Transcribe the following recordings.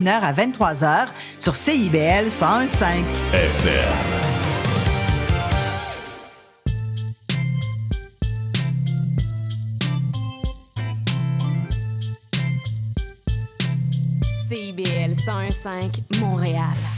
1h à 23h sur CIBL 101.5. FM. CIBL 101.5 Montréal.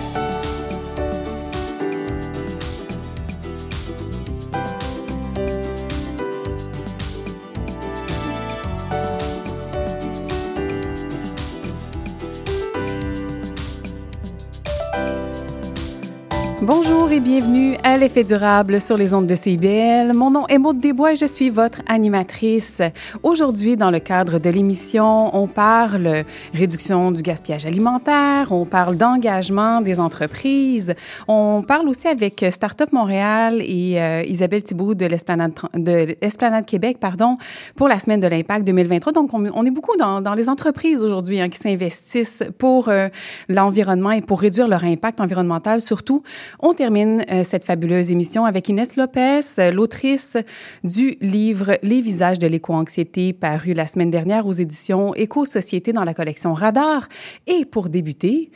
Bonjour et bienvenue à l'effet durable sur les ondes de CIBL. Mon nom est Maude Desbois et je suis votre animatrice. Aujourd'hui, dans le cadre de l'émission, on parle réduction du gaspillage alimentaire, on parle d'engagement des entreprises, on parle aussi avec Startup Montréal et euh, Isabelle Thibault de l'Esplanade de l'Esplanade Québec, pardon, pour la semaine de l'impact 2023. Donc, on, est beaucoup dans, dans les entreprises aujourd'hui hein, qui s'investissent pour euh, l'environnement et pour réduire leur impact environnemental, surtout on termine euh, cette fabuleuse émission avec Inès Lopez, l'autrice du livre Les visages de l'éco-anxiété paru la semaine dernière aux éditions Éco-Société dans la collection Radar. Et pour débuter,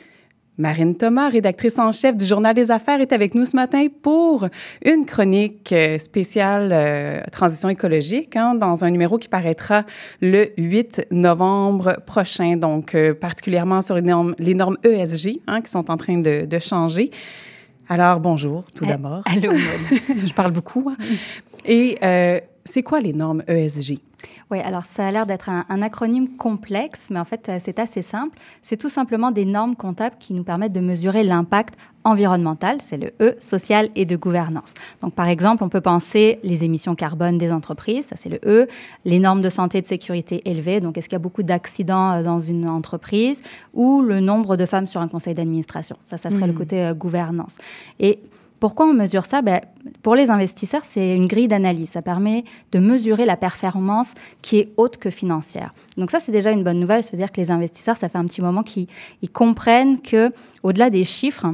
Marine Thomas, rédactrice en chef du Journal des Affaires, est avec nous ce matin pour une chronique euh, spéciale euh, transition écologique hein, dans un numéro qui paraîtra le 8 novembre prochain, donc particulièrement sur les normes, ESG hein, qui sont en train de changer. Alors, bonjour, tout d'abord. Allô, Je parle beaucoup. Et euh, c'est quoi les normes ESG? Oui, alors ça a l'air d'être un, un acronyme complexe, mais en fait, euh, c'est assez simple. C'est tout simplement des normes comptables qui nous permettent de mesurer l'impact environnemental, c'est le E, social et de gouvernance. Donc, par exemple, on peut penser les émissions carbone des entreprises, ça c'est le E, les normes de santé et de sécurité élevées, donc est-ce qu'il y a beaucoup d'accidents euh, dans une entreprise, ou le nombre de femmes sur un conseil d'administration. Ça, ça serait le côté euh, gouvernance. Et pourquoi on mesure ça? Ben, Pour les investisseurs, c'est une grille d'analyse. Ça permet de mesurer la performance qui est haute que financière. Donc ça, c'est déjà une bonne nouvelle. C'est-à-dire que les investisseurs, ça fait un petit moment qu'ils ils comprennent que, au-delà des chiffres,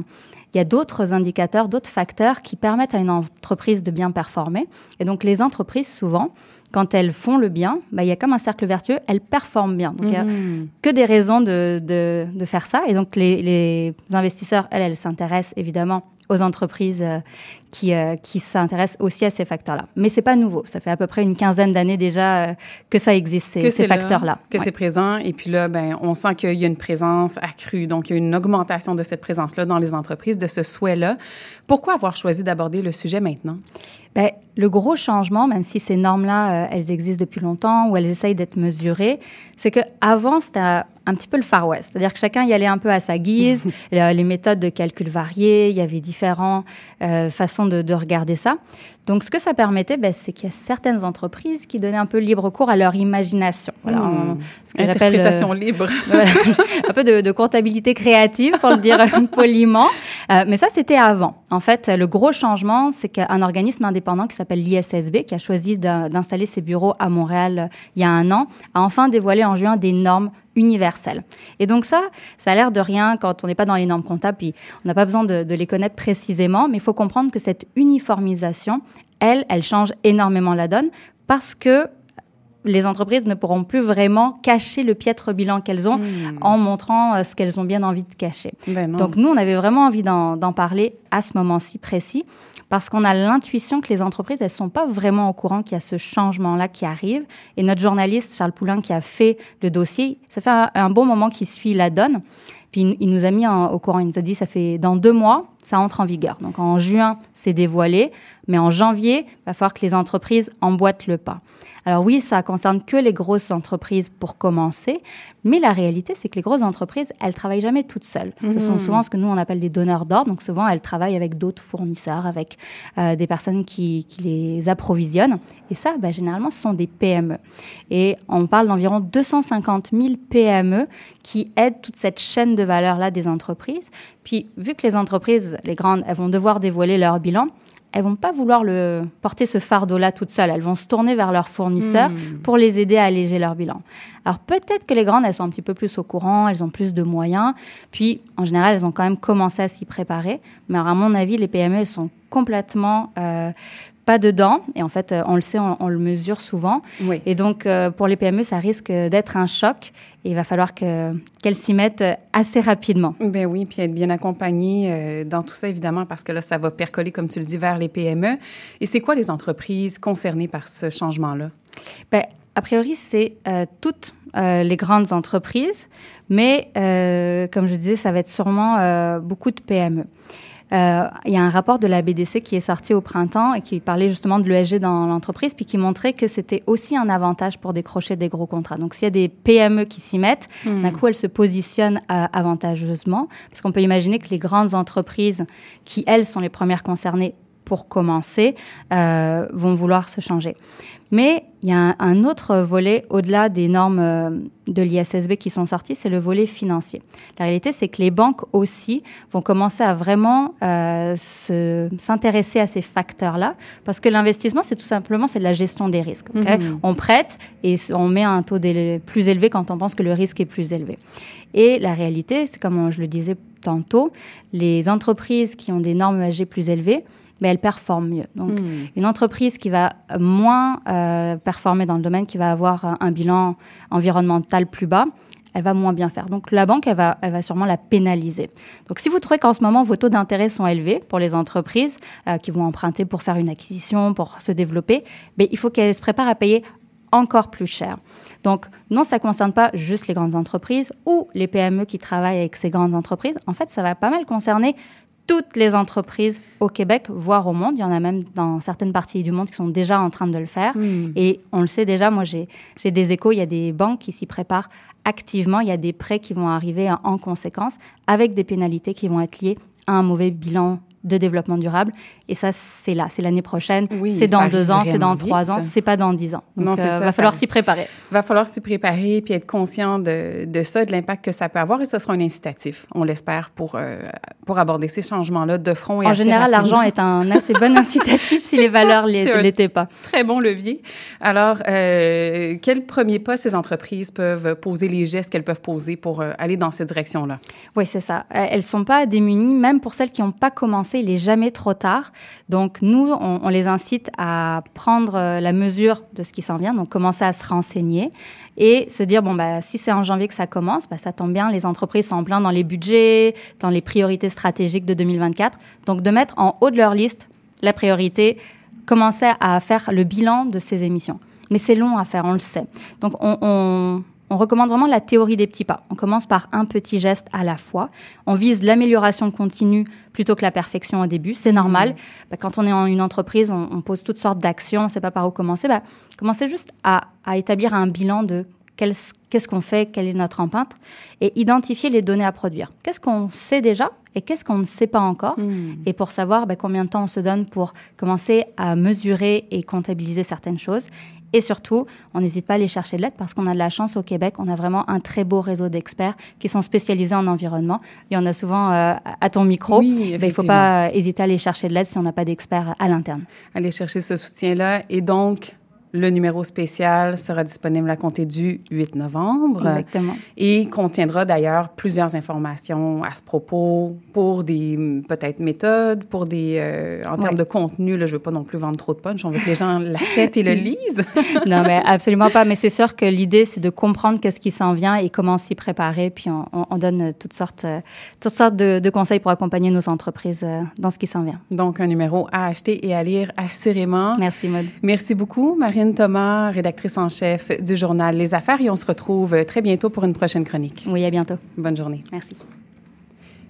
il y a d'autres indicateurs, d'autres facteurs qui permettent à une entreprise de bien performer. Et donc les entreprises, souvent, quand elles font le bien, ben, il y a comme un cercle vertueux, elles performent bien. Donc il y a Mhm. que des raisons de, de, de faire ça. Et donc, les, les investisseurs, elles, elles s'intéressent évidemment aux entreprises euh, qui, euh, qui s'intéressent aussi à ces facteurs-là. Mais c'est pas nouveau. Ça fait à peu près une quinzaine d'années déjà euh, que ça existe, ces, facteurs-là. Que Ouais. c'est présent. Et puis là, ben, on sent qu'il y a une présence accrue. Donc, il y a une augmentation de cette présence-là dans les entreprises, de ce souhait-là. Pourquoi avoir choisi d'aborder le sujet maintenant? Ben, le gros changement, même si ces normes-là, elles existent depuis longtemps ou elles essayent d'être mesurées, c'est que avant c'était un petit peu le Far West. C'est-à-dire que chacun y allait un peu à sa guise. Les méthodes de calcul variées, il y avait différentes euh, façons de, de regarder ça. Donc, ce que ça permettait, ben, c'est qu'il y a certaines entreprises qui donnaient un peu libre cours à leur imagination. Voilà, on- ce que j'appelle, euh, Interprétation libre. voilà, un peu de, de comptabilité créative, pour le dire poliment. Euh, mais ça, c'était avant. En fait, le gros changement, c'est qu'un organisme indépendant qui s'appelle l'ISSB, qui a choisi d'in- d'installer ses bureaux à Montréal il y a un an, a enfin dévoilé en juin des normes universelles. Et donc ça, ça a l'air de rien quand on n'est pas dans les normes comptables, puis on n'a pas besoin de, de les connaître précisément, mais il faut comprendre que cette uniformisation, elle, elle change énormément la donne parce que les entreprises ne pourront plus vraiment cacher le piètre bilan qu'elles ont en montrant euh, ce qu'elles ont bien envie de cacher. Ben. Donc nous, on avait vraiment envie d'en d'en parler à ce moment-ci précis parce qu'on a l'intuition que les entreprises, elles sont pas vraiment au courant qu'il y a ce changement-là qui arrive. Et notre journaliste, Charles Poulain, qui a fait le dossier, ça fait un, bon moment qu'il suit la donne. Puis il, nous a mis au courant, il nous a dit, ça fait dans deux mois, ça entre en vigueur. Donc en juin, c'est dévoilé, mais en janvier, il va falloir que les entreprises emboîtent le pas. Alors oui, ça concerne que les grosses entreprises pour commencer, mais la réalité, c'est que les grosses entreprises, elles travaillent jamais toutes seules. Ce sont souvent ce que nous, on appelle des donneurs d'ordre. Donc souvent, elles travaillent avec d'autres fournisseurs, avec euh, des personnes qui, qui les approvisionnent. Et ça, bah, généralement, ce sont des PME. Et on parle d'environ 250 000 PME qui aident toute cette chaîne de valeur-là des entreprises. Puis, vu que les entreprises, les grandes, elles vont devoir dévoiler leur bilan, elles vont pas vouloir le, porter ce fardeau-là toutes seules. Elles vont se tourner vers leurs fournisseurs Hmm. pour les aider à alléger leur bilan. Alors peut-être que les grandes, elles sont un petit peu plus au courant, elles ont plus de moyens. Puis, en général, elles ont quand même commencé à s'y préparer. Mais alors, à mon avis, les PME, elles sont complètement euh, pas dedans. Et en fait, euh, on le sait, on, on le mesure souvent. Oui. Et donc, euh, pour les PME, ça risque d'être un choc. Et il va falloir que- qu'elles s'y mettent euh, assez rapidement. Ben oui, puis être bien accompagné euh, dans tout ça, évidemment, parce que là, ça va percoler, comme tu le dis, vers les PME. Et c'est quoi les entreprises concernées par ce changement-là? Ben, a priori, c'est euh, toutes euh, les grandes entreprises, mais euh, comme je disais, ça va être sûrement beaucoup de PME. Euh, Il y a un rapport de la BDC qui est sorti au printemps et qui parlait justement de l'ESG dans l'entreprise, puis qui montrait que c'était aussi un avantage pour décrocher des gros contrats. Donc, s'il y a des PME qui s'y mettent, d'un coup, elles se positionnent euh, avantageusement, parce qu'on peut imaginer que les grandes entreprises, qui elles sont les premières concernées pour commencer, euh, vont vouloir se changer. Mais il y a un, un autre volet au-delà des normes euh, de l'ISSB qui sont sorties, c'est le volet financier. La réalité, c'est que les banques aussi vont commencer à vraiment euh, se- s'intéresser à ces facteurs-là, parce que l'investissement, c'est tout simplement c'est de la gestion des risques. ok? On prête et on met un taux plus élevé quand on pense que le risque est plus élevé. Et la réalité, c'est comme je le disais tantôt, les entreprises qui ont des normes ESG plus élevées, mais elles performent mieux. Donc, une entreprise qui va moins euh, performer dans le domaine, qui va avoir un, un bilan environnemental plus bas, elle va moins bien faire. Donc, la banque, elle va, elle va sûrement la pénaliser. Donc, si vous trouvez qu'en ce moment, vos taux d'intérêt sont élevés pour les entreprises euh, qui vont emprunter pour faire une acquisition, pour se développer, mais il faut qu'elles se préparent à payer encore plus cher. Donc, non, ça ne concerne pas juste les grandes entreprises ou les PME qui travaillent avec ces grandes entreprises. En fait, ça va pas mal concerner toutes les entreprises au Québec, voire au monde. Il y en a même dans certaines parties du monde qui sont déjà en train de le faire. Et on le sait déjà, moi j'ai des échos, il y a des banques qui s'y préparent activement, il y a des prêts qui vont arriver en conséquence avec des pénalités qui vont être liées à un mauvais bilan de développement durable. Et ça, c'est là, c'est l'année prochaine, Oui, c'est dans deux ans, c'est dans trois ans, c'est pas dans dix ans. Donc, Non, c'est euh, ça, va falloir s'y préparer. va falloir s'y préparer puis être conscient de, de ça, de l'impact que ça peut avoir et ce sera un incitatif, on l'espère, pour, euh, pour aborder ces changements-là de front et En général, l'argent est un assez bon incitatif si les ça, valeurs ne l'étaient pas. Très bon levier. Alors, euh, quel premier pas ces entreprises peuvent poser, les gestes qu'elles peuvent poser pour euh, aller dans cette direction-là? Oui, c'est ça. Elles sont pas démunies, même pour celles qui n'ont pas commencé, il est jamais trop tard. Donc, nous, on, les incite à prendre euh, la mesure de ce qui s'en vient, donc commencer à se renseigner et se dire, bon, bah, si c'est en janvier que ça commence, bah, ça tombe bien, les entreprises sont en plein dans les budgets, dans les priorités stratégiques de 2024. Donc, de mettre en haut de leur liste la priorité, commencer à faire le bilan de ces émissions. Mais c'est long à faire, on le sait. Donc, on, on- on recommande vraiment la théorie des petits pas. On commence par un petit geste à la fois. On vise l'amélioration continue plutôt que la perfection au début. C'est normal. Bah, quand on est en une entreprise, on, on pose toutes sortes d'actions, on ne sait pas par où commencer. Bah, commencez juste à, à établir un bilan de qu'est-ce qu'on fait, quelle est notre empreinte, et identifier les données à produire. Qu'est-ce qu'on sait déjà et qu'est-ce qu'on ne sait pas encore Et pour savoir bah, combien de temps on se donne pour commencer à mesurer et comptabiliser certaines choses. Et surtout, on n'hésite pas à aller chercher de l'aide parce qu'on a de la chance au Québec. On a vraiment un très beau réseau d'experts qui sont spécialisés en environnement. Il y en a souvent euh, à ton micro. Oui, Ben, il ne faut pas hésiter à aller chercher de l'aide si on n'a pas d'experts à l'interne. Aller chercher ce soutien-là. Et donc, le numéro spécial sera disponible à compter du 8 novembre. Exactement. Et contiendra d'ailleurs plusieurs informations à ce propos pour des peut-être méthodes, pour des euh, en termes Ouais. de contenu. Là, je veux pas non plus vendre trop de punch. On veut que les gens l'achètent et le lisent. non, mais absolument pas. Mais c'est sûr que l'idée, c'est de comprendre qu'est-ce qui s'en vient et comment s'y préparer. Puis on, on- on donne toutes sortes, euh, toutes sortes de, de conseils pour accompagner nos entreprises euh, dans ce qui s'en vient. Donc, un numéro à acheter et à lire assurément. Merci, Maud. Merci beaucoup, Thomas, rédactrice en chef du journal Les Affaires. Et on se retrouve très bientôt pour une prochaine chronique. Oui, à bientôt. Bonne journée. Merci.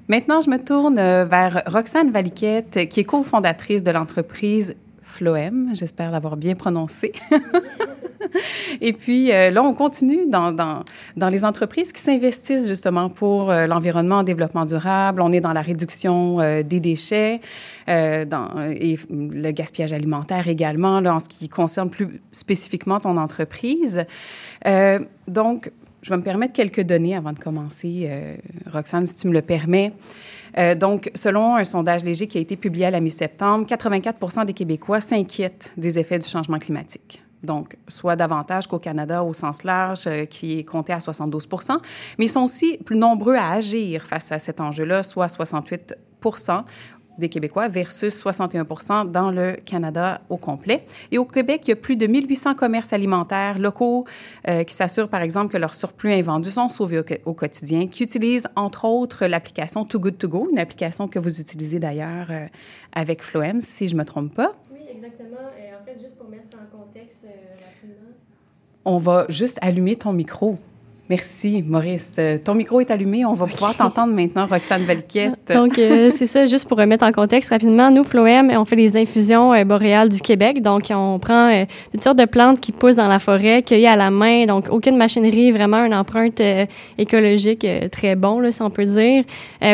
Maintenant, je me tourne euh, vers Roxane Valiquette, qui est cofondatrice de l'entreprise Floem. J'espère l'avoir bien prononcé. Et puis, euh, là, on continue dans, dans, dans les entreprises qui s'investissent justement pour euh, l'environnement en développement durable. On est dans la réduction euh, des déchets dans, et le gaspillage alimentaire également, là, en ce qui concerne plus spécifiquement ton entreprise. Donc, je vais me permettre quelques données avant de commencer, Roxane, si tu me le permets. Euh, donc, selon un sondage léger qui a été publié à la mi-septembre, 84% des Québécois s'inquiètent des effets du changement climatique. Donc, soit davantage qu'au Canada au sens large, euh, qui est compté à 72% mais ils sont aussi plus nombreux à agir face à cet enjeu-là, soit 68 des Québécois versus 61% dans le Canada au complet. Et au Québec, il y a plus de 1800 commerces alimentaires locaux euh, qui s'assurent, par exemple, que leurs surplus invendus sont sauvés au, quotidien, qui utilisent, entre autres, l'application Too Good To Go, une application que vous utilisez d'ailleurs euh, avec Floem, si je ne me trompe pas. Oui, exactement. Et en fait, juste pour mettre en contexte euh, rapidement. On va juste allumer ton micro. Merci, Maurice. Euh, ton micro est allumé. On va pouvoir t'entendre maintenant, Roxane Valquette. Donc, euh, c'est ça, juste pour remettre en contexte rapidement. Nous, Floem, on fait les infusions euh, boréales du Québec. Donc, on prend euh, toutes sortes de plantes qui poussent dans la forêt, cueillies à la main. Donc, aucune machinerie, vraiment une empreinte écologique très bon, là, si on peut dire.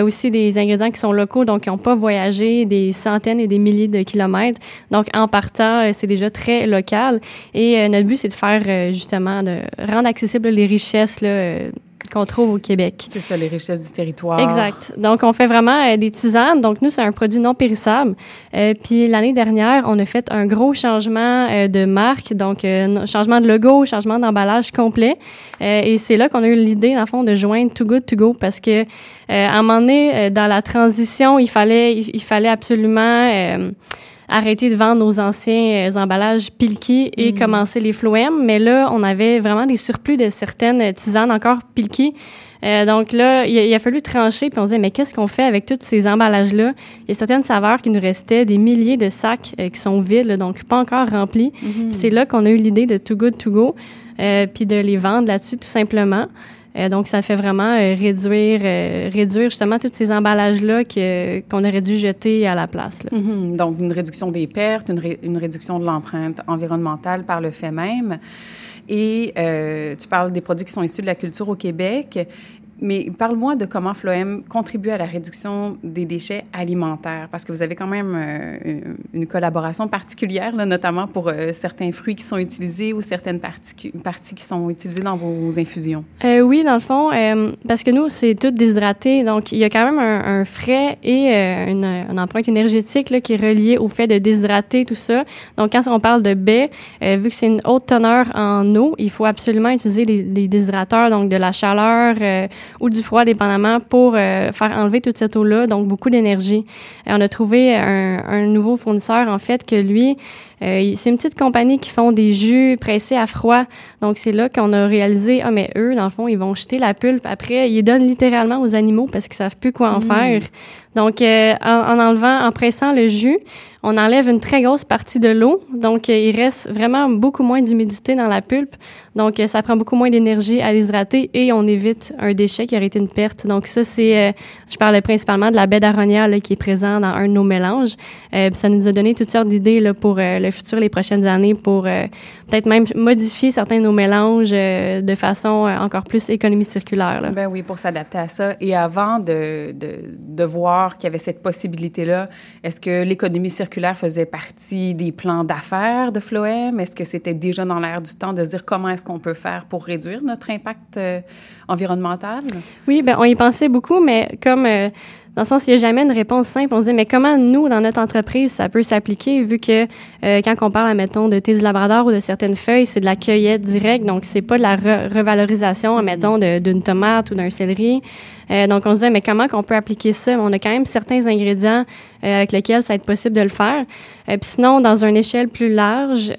aussi, des ingrédients qui sont locaux, donc qui n'ont pas voyagé des centaines et des milliers de kilomètres. Donc, en partant, c'est déjà très local. Et notre but, c'est de faire, justement, de rendre accessibles les richesses euh, qu'on trouve au Québec. C'est ça, les richesses du territoire. Exact. Donc, on fait vraiment euh, des tisanes. Donc, nous, c'est un produit non périssable. Euh, puis, l'année dernière, on a fait un gros changement de marque, donc changement de logo, changement d'emballage complet. et c'est là qu'on a eu l'idée, dans le fond, de joindre Too Good To Go parce que, à un moment donné, dans la transition, il fallait, il fallait absolument arrêter de vendre nos anciens euh, emballages Pilki et mm. commencer les Floem. Mais là, on avait vraiment des surplus de certaines tisanes encore Pilki. Euh, donc là, il a, fallu trancher, puis on se disait, mais qu'est-ce qu'on fait avec tous ces emballages-là? Il y a certaines saveurs qui nous restaient, des milliers de sacs euh, qui sont vides, donc pas encore remplis. Mm-hmm. c'est là qu'on a eu l'idée de Too Good To Go, puis de les vendre là-dessus tout simplement. Euh, donc, ça fait vraiment euh, réduire, euh, réduire justement tous ces emballages-là qu'on aurait dû jeter à la place. Mm-hmm. Donc, une réduction des pertes, une, une réduction de l'empreinte environnementale par le fait même. Et tu parles des produits qui sont issus de la culture au Québec. Mais parle-moi de comment Floem contribue à la réduction des déchets alimentaires, parce que vous avez quand même euh, une collaboration particulière, notamment pour euh, certains fruits qui sont utilisés ou certaines parties, qui sont utilisées dans vos infusions. Euh, oui, dans le fond, parce que nous, c'est tout déshydraté, donc il y a quand même un, frais et une, empreinte énergétique qui est reliée au fait de déshydrater tout ça. Donc, quand on parle de baie, vu que c'est une haute teneur en eau, il faut absolument utiliser les, les déshydrateurs, donc de la chaleur ou du froid, dépendamment, pour euh, faire enlever toute cette eau-là, donc beaucoup d'énergie. on a trouvé un, un, nouveau fournisseur, en fait, que lui, euh, c'est une petite compagnie qui font des jus pressés à froid. Donc, c'est là qu'on a réalisé, ah, mais eux, dans le fond, ils vont jeter la pulpe. Après, ils donnent littéralement aux animaux parce qu'ils savent plus quoi en mmh. faire. Donc, euh, en, enlevant, en pressant le jus, on enlève une très grosse partie de l'eau. Donc, euh, il reste vraiment beaucoup moins d'humidité dans la pulpe. Donc, euh, ça prend beaucoup moins d'énergie à l'hydrater et on évite un déchet qui aurait été une perte. Donc, ça, c'est, je parlais principalement de la baie d'aronia qui est présente dans un de nos mélanges. ça nous a donné toutes sortes d'idées là, pour le futur, les prochaines années, pour peut-être même modifier certains de nos mélanges de façon encore plus économie circulaire. Là. Ben oui, pour s'adapter à ça. Et avant de, de, de voir qu'il y avait cette possibilité-là. Est-ce que l'économie circulaire faisait partie des plans d'affaires de Floem? Est-ce que c'était déjà dans l'air du temps de se dire comment est-ce qu'on peut faire pour réduire notre impact euh, environnemental? Oui, bien, on y pensait beaucoup, mais comme euh, dans le sens, il n'y a jamais une réponse simple. On se dit, mais comment nous, dans notre entreprise, ça peut s'appliquer, vu que euh, quand on parle, admettons, de thé de labrador ou de certaines feuilles, c'est de la cueillette directe, donc c'est pas de la revalorisation, admettons, d'une tomate ou d'un céleri. Euh, donc, on se disait, mais comment qu'on peut appliquer ça? On a quand même certains ingrédients euh, avec lesquels ça va être possible de le faire. Puis sinon, dans une échelle plus large,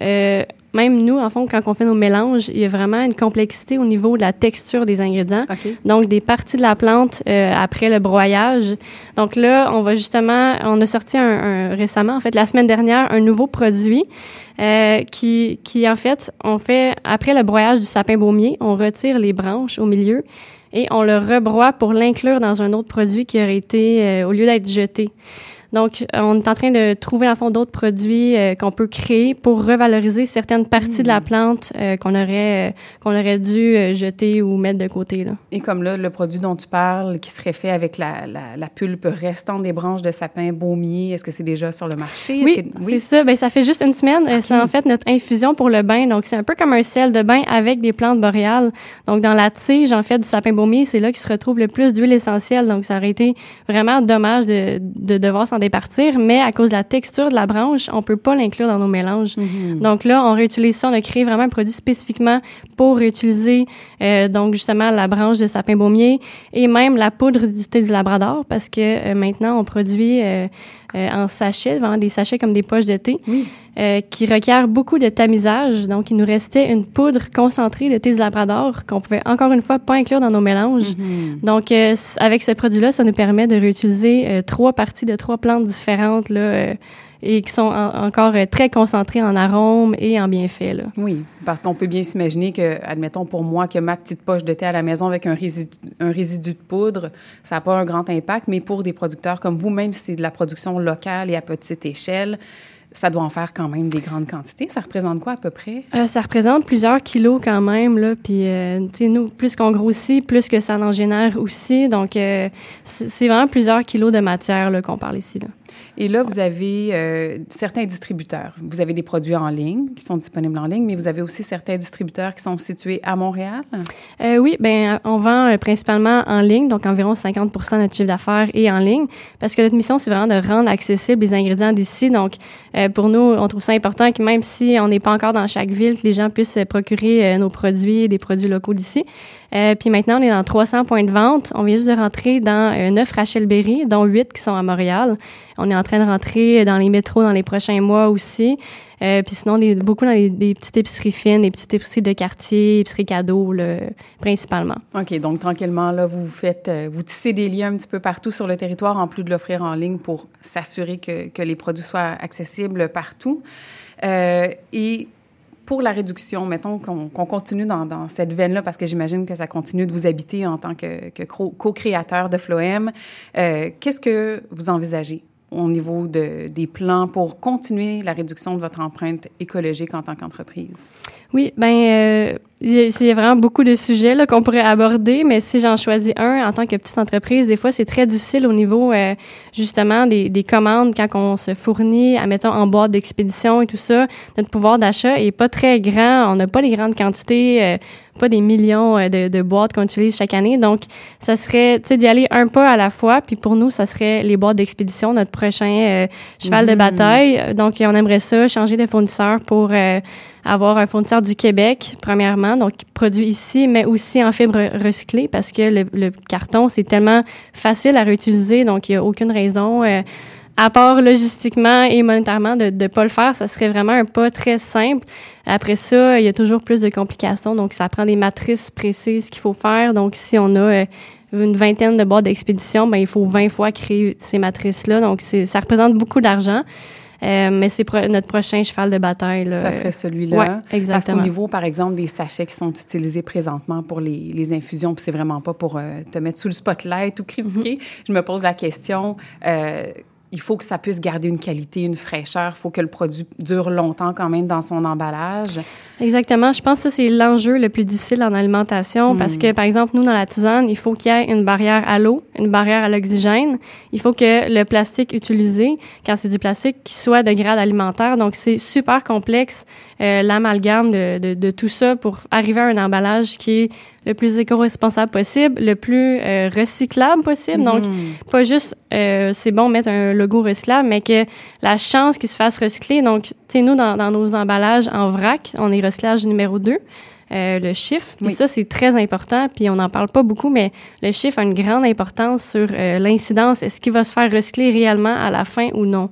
même nous, en fond, quand on fait nos mélanges, il y a vraiment une complexité au niveau de la texture des ingrédients. Donc, des parties de la plante euh, après le broyage. Donc là, on va justement, on a sorti un, récemment, en fait, la semaine dernière, un nouveau produit euh, qui, qui, en fait, on fait, après le broyage du sapin baumier, on retire les branches au milieu et on le rebroie pour l'inclure dans un autre produit qui aurait été, euh, au lieu d'être jeté. Donc, on est en train de trouver, en fond, d'autres produits euh, qu'on peut créer pour revaloriser certaines parties de la plante euh, qu'on aurait, euh, qu'on aurait dû euh, jeter ou mettre de côté. Là. Et comme là, le produit dont tu parles, qui serait fait avec la, la, la pulpe restant des branches de sapin baumier, est-ce que c'est déjà sur le marché? Oui, c'est ça. Ben, ça fait juste une semaine. Euh, C'est en fait notre infusion pour le bain. Donc, c'est un peu comme un sel de bain avec des plantes boréales. Donc, dans la tige, en fait, du sapin baumier, c'est là qu'il se retrouve le plus d'huile essentielle. Donc, ça aurait été vraiment dommage de, de devoir s'en départir. Mais à cause de la texture de la branche, on peut pas l'inclure dans nos mélanges. Donc là, on réutilise ça. On a créé vraiment un produit spécifiquement pour réutiliser, euh, donc justement, la branche de sapin baumier et même la poudre du thé du Labrador parce que euh, maintenant, on produit euh, en sachet, vraiment des sachets comme des poches de thé, qui requièrent beaucoup de tamisage. Donc, il nous restait une poudre concentrée de thé du Labrador qu'on pouvait encore une fois pas inclure dans nos mélanges. Donc, euh, c- avec ce produit-là, ça nous permet de réutiliser trois parties de trois plantes différentes là, et qui sont en- encore euh, très concentrées en arômes et en bienfaits. Là. Oui, parce qu'on peut bien s'imaginer que, admettons pour moi, que ma petite poche de thé à la maison avec un résidu, un résidu de poudre, ça n'a pas un grand impact, mais pour des producteurs comme vous, même si c'est de la production locale et à petite échelle, ça doit en faire quand même des grandes quantités. Ça représente quoi à peu près? Euh, ça représente plusieurs kilos quand même, là. Puis, euh, tu sais, nous, plus qu'on grossit, plus que ça en génère aussi. Donc, euh, c'est vraiment plusieurs kilos de matière là, qu'on parle ici. Là. Et là, vous avez euh, certains distributeurs. Vous avez des produits en ligne qui sont disponibles en ligne, mais vous avez aussi certains distributeurs qui sont situés à Montréal. Euh, oui, ben on vend euh, principalement en ligne, donc environ 50 de notre chiffre d'affaires est en ligne, parce que notre mission, c'est vraiment de rendre accessibles les ingrédients d'ici. Donc, pour nous, on trouve ça important que même si on n'est pas encore dans chaque ville, que les gens puissent procurer nos produits, des produits locaux d'ici. Euh, puis maintenant, on est dans 300 points de vente. On vient juste de rentrer dans euh, 9 Rachel Berry, dont 8 qui sont à Montréal. On est en train de rentrer dans les métros dans les prochains mois aussi. Euh, puis sinon, des, beaucoup dans les, des petites épiceries fines, des petites épiceries de quartier, épiceries cadeaux, principalement. OK, donc tranquillement, là, vous faites, euh, vous tissez des liens un petit peu partout sur le territoire, en plus de l'offrir en ligne pour s'assurer que, que les produits soient accessibles partout. Euh, et pour la réduction, mettons qu'on continue dans, cette veine-là, parce que j'imagine que ça continue de vous habiter en tant que, co-créateur de Floem, euh, qu'est-ce que vous envisagez? Au niveau de, des plans pour continuer la réduction de votre empreinte écologique en tant qu'entreprise? Oui, ben euh, a vraiment beaucoup de sujets là, qu'on pourrait aborder, mais si j'en choisis un en tant que petite entreprise, des fois c'est très difficile au niveau euh, justement des, des commandes quand on se fournit, admettons en boîte d'expédition et tout ça. Notre pouvoir d'achat est pas très grand, on n'a pas les grandes quantités, euh, pas des millions euh, de, de boîtes qu'on utilise chaque année. Donc ça serait tu sais d'y aller un pas à la fois. Puis pour nous, ça serait les boîtes d'expédition, notre prochain euh, cheval de bataille. Donc on aimerait ça changer de fournisseur pour euh, avoir un fournisseur du Québec, premièrement, donc qui produit ici, mais aussi en fibre recyclée, parce que le, le carton, c'est tellement facile à réutiliser, donc il n'y a aucune raison, euh, à part logistiquement et monétairement, de ne pas le faire. Ça serait vraiment un pas très simple. Après ça, il y a toujours plus de complications, donc ça prend des matrices précises qu'il faut faire. Donc, si on a... euh, une vingtaine de boîtes d'expédition, ben, il faut 20 fois créer ces matrices-là. Donc, ça représente beaucoup d'argent. Euh, mais c'est pro- notre prochain cheval de bataille. Là. Ça serait celui-là. Ouais, Parce exactement. qu'au niveau, par exemple, des sachets qui sont utilisés présentement pour les, les infusions, puis c'est vraiment pas pour euh, te mettre sous le spotlight ou critiquer, Mm-hmm. je me pose la question. euh, il faut que ça puisse garder une qualité, une fraîcheur. Il faut que le produit dure longtemps quand même dans son emballage. Exactement. Je pense que c'est l'enjeu le plus difficile en alimentation parce que, par exemple, nous, dans la tisane, il faut qu'il y ait une barrière à l'eau, une barrière à l'oxygène. Il faut que le plastique utilisé, quand c'est du plastique, soit de grade alimentaire. Donc, c'est super complexe, euh, l'amalgame de, de, de tout ça pour arriver à un emballage qui est le plus éco-responsable possible, le plus euh, recyclable possible. Donc, pas juste, euh, c'est bon mettre un logo recyclable, mais que la chance qu'il se fasse recycler. Donc, tu sais, nous, dans, dans nos emballages en vrac, on est recyclage numéro 2. euh, le chiffre. Puis Oui. ça, c'est très important. Puis on n'en parle pas beaucoup, mais le chiffre a une grande importance sur euh, l'incidence. Est-ce qu'il va se faire recycler réellement à la fin ou non?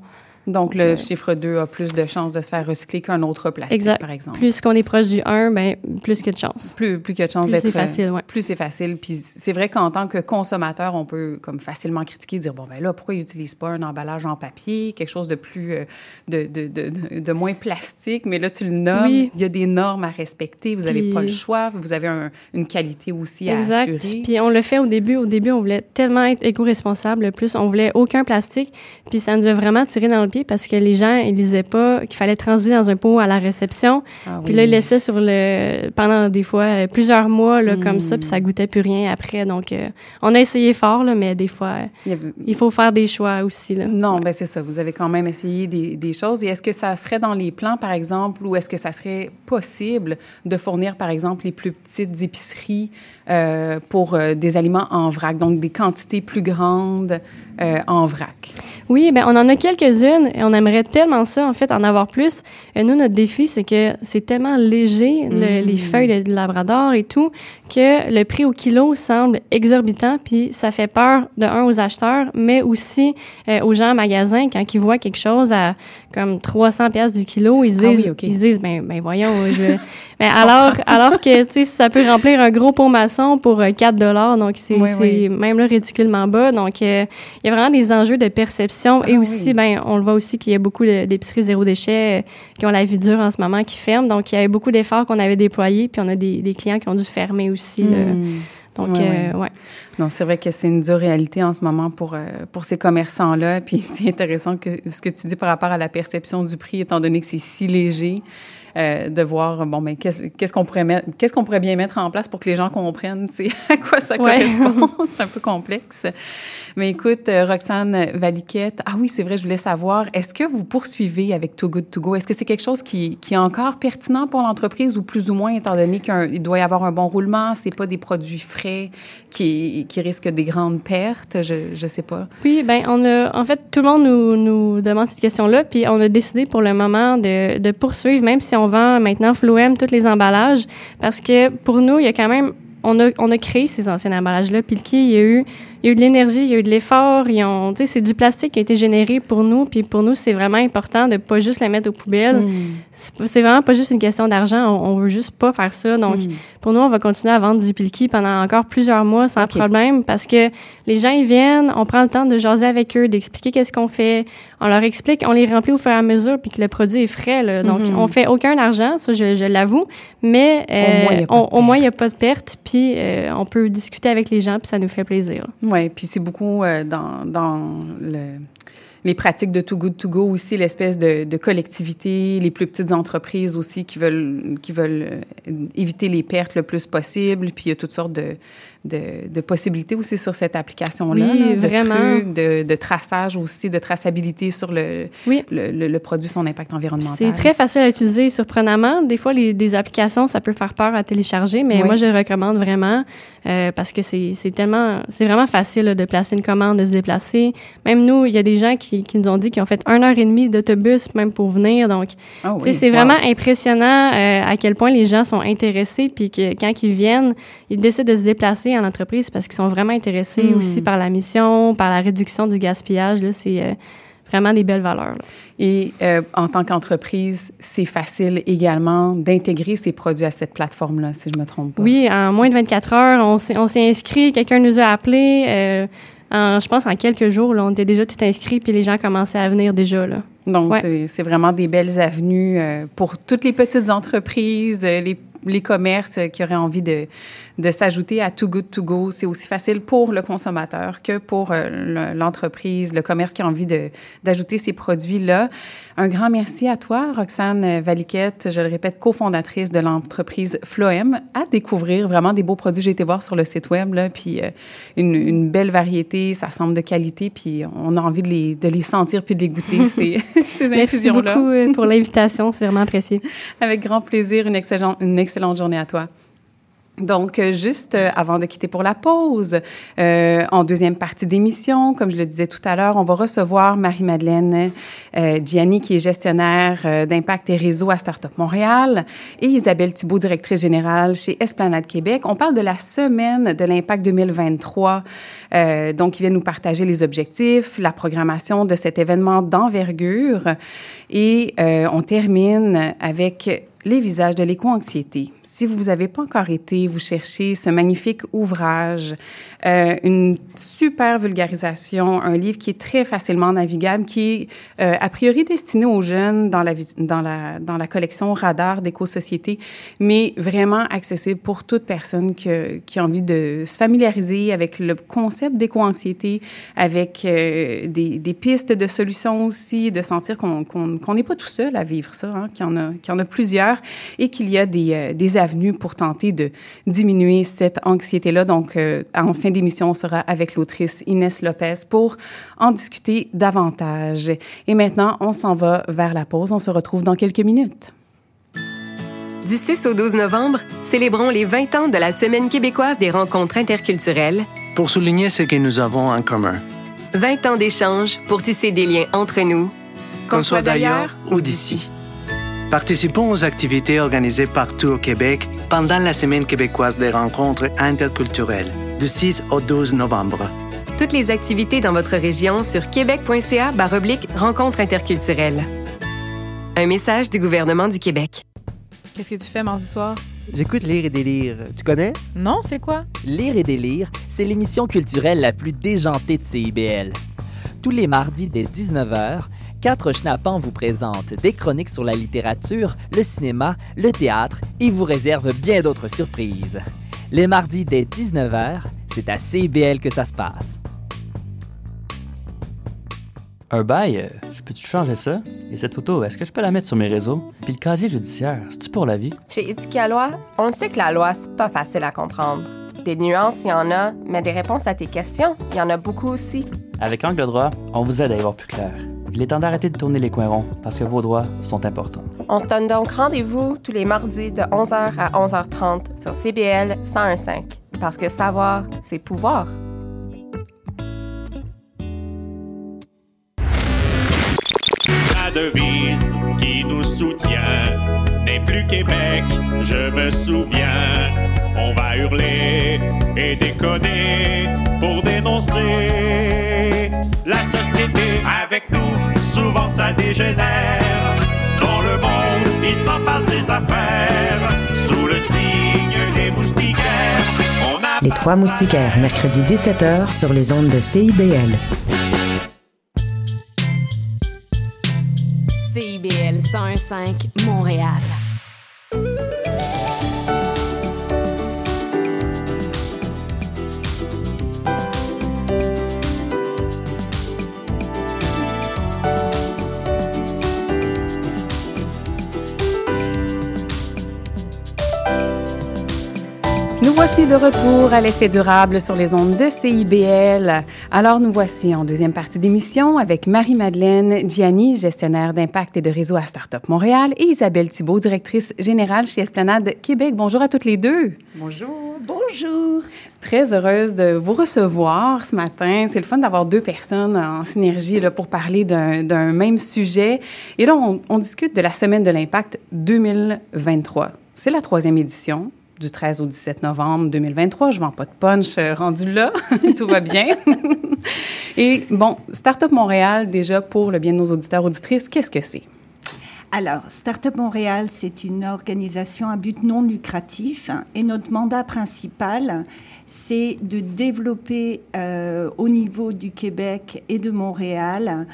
Donc, le chiffre 2 a plus de chances de se faire recycler qu'un autre plastique, Exact. par exemple. Plus qu'on est proche du 1, ben, plus que de chance. Plus, plus a de chances Plus d'être... c'est facile, ouais. Plus c'est facile. Puis c'est vrai qu'en tant que consommateur, on peut comme facilement critiquer, dire, bon, ben là, pourquoi ils n'utilisent pas un emballage en papier, quelque chose de plus... euh, de, de, de, de- de moins plastique, mais là, tu le nommes. Oui. Il y a des normes à respecter. Vous n'avez Puis- pas le choix. Vous avez un- une qualité aussi à Exact. assurer. Puis on le fait au début. Au début, on voulait tellement être éco-responsable. Plus, on voulait aucun plastique. Puis ça nous a vraiment tiré dans le pied parce que les gens, ils lisaient pas qu'il fallait transiter dans un pot à la réception. Ah Puis oui. là, ils laissaient sur le pendant des fois euh, plusieurs mois là, comme ça, Mm. puis ça goûtait plus rien après. Donc, euh, on a essayé fort là, mais des fois, Il y avait- il faut faire des choix aussi là. Non, ben c'est ça. Vous avez quand même essayé des, des choses. Et est-ce que ça serait dans les plans, par exemple, ou est-ce que ça serait possible de fournir, par exemple, les plus petites épiceries euh, pour euh, des aliments en vrac, donc des quantités plus grandes euh, en vrac? Oui, ben on en a quelques-unes et on aimerait tellement ça, en fait, en avoir plus. Euh, nous, notre défi, c'est que c'est tellement léger, le- Mm. les feuilles de Labrador et tout, que le prix au kilo semble exorbitant, puis ça fait peur, de un, aux acheteurs, mais aussi euh, aux gens en magasin, quand ils voient quelque chose à comme 300 pièces du kilo, ils Ah oui, disent, OK. ils se disent ben, ben voyons, je... Mais alors, alors que, tu sais, ça peut remplir un gros pot maçon pour euh, 4 dollars, donc c'est Oui, même là ridiculement bas. Donc, euh, il y a vraiment des enjeux de perception et Ah aussi, oui. ben, on le voit aussi qu'il y a beaucoup d'épiceries zéro déchet euh, qui ont la vie dure en ce moment, qui ferment. Donc, il y avait beaucoup d'efforts qu'on avait déployés, puis on a des, des clients qui ont dû fermer aussi. là. Hmm. Donc, Ouais, euh, ouais. Non, c'est vrai que c'est une dure réalité en ce moment pour, euh, pour ces commerçants-là. Puis c'est intéressant que ce que tu dis par rapport à la perception du prix, étant donné que c'est si léger, euh, de voir, bon, mais qu'est-ce qu'est-ce qu'on pourrait mettre, qu'est-ce qu'on pourrait bien mettre en place pour que les gens comprennent, c'est à quoi ça Ouais. correspond. c'est un peu complexe. Mais écoute, euh, Roxane Valiquette, ah oui, c'est vrai, je voulais savoir, est-ce que vous poursuivez avec Too Good To Go? Est-ce que c'est quelque chose qui, qui est encore pertinent pour l'entreprise ou plus ou moins, étant donné qu'il doit y avoir un bon roulement, c'est pas des produits frais qui, qui risquent des grandes pertes? Je, je sais pas. Oui, ben on a, en fait, tout le monde nous, nous demande cette question-là, puis on a décidé pour le moment de, de poursuivre, même si on vend maintenant Floem tous les emballages, parce que pour nous, il y a quand même, on a, on a créé ces anciens emballages-là, qui, il y a eu, il y a eu de l'énergie, il y a eu de l'effort, c'est du plastique qui a été généré pour nous, puis pour nous, c'est vraiment important de pas juste le mettre aux poubelles. C'est pas- c'est vraiment pas juste une question d'argent, on, on veut juste pas faire ça, donc Mm. pour nous, on va continuer à vendre du Pilki pendant encore plusieurs mois sans problème parce que les gens, ils viennent, on prend le temps de jaser avec eux, d'expliquer qu'est-ce qu'on fait. On leur explique, on les remplit au fur et à mesure puis que le produit est frais. Là. Donc, Mhm. on fait aucun argent, ça, je, je l'avoue, mais euh, Au moins, il a n'y a perte. pas de perte puis euh, on peut discuter avec les gens puis ça nous fait plaisir. Oui, puis c'est beaucoup euh, dans, dans le, les pratiques de Too Good To Go aussi, l'espèce de, de collectivité, les plus petites entreprises aussi qui veulent, qui veulent euh, éviter les pertes le plus possible. Puis il y a toutes sortes de, de, de possibilités aussi sur cette application-là. Oui, là, de vraiment. trucs, de, de traçage aussi, de traçabilité sur le, Oui. le, le- le produit, son impact environnemental. C'est très facile à utiliser surprenamment. Des fois, les, des applications, ça peut faire peur à télécharger, mais Oui. moi, je le recommande vraiment euh, parce que c'est tellement, c'est vraiment facile là, de placer une commande, de se déplacer. Même nous, il y a des gens qui, qui nous ont dit qu'ils ont fait une heure et demie d'autobus même pour venir. Donc, Ah oui, c'est wow. vraiment impressionnant euh, à quel point les gens sont intéressés, puis que quand ils viennent, ils décident de se déplacer en entreprise parce qu'ils sont vraiment intéressés Hmm. aussi par la mission, par la réduction du gaspillage. Là, c'est euh, vraiment des belles valeurs. là. Et euh, en tant qu'entreprise, c'est facile également d'intégrer ces produits à cette plateforme-là, si je me trompe pas. Oui, en moins de 24 heures, on s'est inscrit, quelqu'un nous a appelé. euh, en, je pense en quelques jours, là, on était déjà tout inscrit, puis les gens commençaient à venir déjà. Là. Donc, Ouais. c'est- vraiment des belles avenues euh, pour toutes les petites entreprises, les, les commerces qui auraient envie de, de s'ajouter à Too Good To Go. C'est aussi facile pour le consommateur que pour euh, le- l'entreprise, le commerce qui a envie d'ajouter ces produits-là. Un grand merci à toi, Roxane Valiquette, je le répète, cofondatrice de l'entreprise Floem, à découvrir vraiment des beaux produits. J'ai été voir sur le site web, là, puis euh, une, une belle variété, ça semble de qualité, puis on a envie de les, de les sentir puis de les goûter, ces, ces Merci infusions-là. beaucoup euh, pour l'invitation, c'est vraiment apprécié. Avec grand plaisir. Une excellente, une excellente journée à toi. Donc, euh, juste euh, avant de quitter pour la pause, euh, en deuxième partie d'émission, comme je le disais tout à l'heure, on va recevoir Marie-Madeleine euh, Gianni, qui est gestionnaire euh, d'impact et réseau à Startup Montréal, et Isabelle Thibault, directrice générale chez Esplanade Québec. On parle de la semaine de l'impact 2023. Euh, donc, ils viennent nous partager les objectifs, la programmation de cet événement d'envergure. Et on termine avec les visages de l'éco-anxiété. Si vous n'avez pas encore été, vous cherchez ce magnifique ouvrage, euh, une super vulgarisation, un livre qui est très facilement navigable, qui est euh, a priori destiné aux jeunes dans la, collection Radar d'éco-société, mais vraiment accessible pour toute personne qui a envie de se familiariser avec le concept d'éco-anxiété, avec euh, des, pistes de solutions aussi, de sentir qu'on n'est pas tout seul à vivre ça, hein, qu'il y en a plusieurs et qu'il y a des, euh, des, avenues pour tenter de diminuer cette anxiété-là. Donc, euh, en fin d'émission, on sera avec l'autrice Inès Lopez pour en discuter davantage. Et maintenant, on s'en va vers la pause. On se retrouve dans quelques minutes. Du 6 au 12 novembre, célébrons les 20 ans de la Semaine québécoise des rencontres interculturelles pour souligner ce que nous avons en commun. 20 ans d'échanges pour tisser des liens entre nous, qu'on soit d'ailleurs ou d'ici. Participons aux activités organisées partout au Québec pendant la Semaine québécoise des rencontres interculturelles du 6 au 12 novembre. Toutes les activités dans votre région sur québec.ca baroblique rencontres interculturelles. Un message du gouvernement du Québec. Qu'est-ce que tu fais mardi soir? J'écoute Lire et délire. Tu connais? Non, c'est quoi? Lire et délire, c'est l'émission culturelle la plus déjantée de CIBL. Tous les mardis dès 19h, Quatre Schnappants vous présentent des chroniques sur la littérature, le cinéma, le théâtre et vous réservent bien d'autres surprises. Les mardis dès 19h, c'est à CIBL que ça se passe. Un bail, euh, je peux-tu changer ça? Et cette photo, est-ce que je peux la mettre sur mes réseaux? Puis le casier judiciaire, c'est-tu pour la vie? Chez Éthique à loi, on sait que la loi, c'est pas facile à comprendre. Des nuances, il y en a, mais des réponses à tes questions, il y en a beaucoup aussi. Avec Angle droit, on vous aide à y voir plus clair. Il est temps d'arrêter de tourner les coins ronds parce que vos droits sont importants. On se donne donc rendez-vous tous les mardis de 11h à 11h30 sur CBL 101.5 parce que savoir, c'est pouvoir. La devise qui nous soutient n'est plus Québec, je me souviens. On va hurler et déconner dégénère. Dans le monde, il s'en passe des affaires. Sous le signe des moustiquaires, on a. Les Trois Moustiquaires, mercredi 17h sur les ondes de CIBL. CIBL 101.5 Montréal. Voici de retour à l'effet durable sur les ondes de CIBL. Alors, nous voici en deuxième partie d'émission avec Marie-Madeleine Gianni, gestionnaire d'impact et de réseau à Startup Montréal, et Isabelle Thibault, directrice générale chez Esplanade Québec. Bonjour à toutes les deux. Bonjour. Bonjour. Très heureuse de vous recevoir ce matin. C'est le fun d'avoir deux personnes en synergie là, pour parler d'un même sujet. Et là, on, on discute de la Semaine de l'impact 2023. C'est la troisième édition du 13 au 17 novembre 2023. Je vends pas de punch rendu là. Tout va bien. Et bon, Startup Montréal, déjà pour le bien de nos auditeurs auditrices, qu'est-ce que c'est? Alors, Startup Montréal, c'est une organisation à but non lucratif et notre mandat principal, c'est de développer euh, au niveau du Québec et de Montréal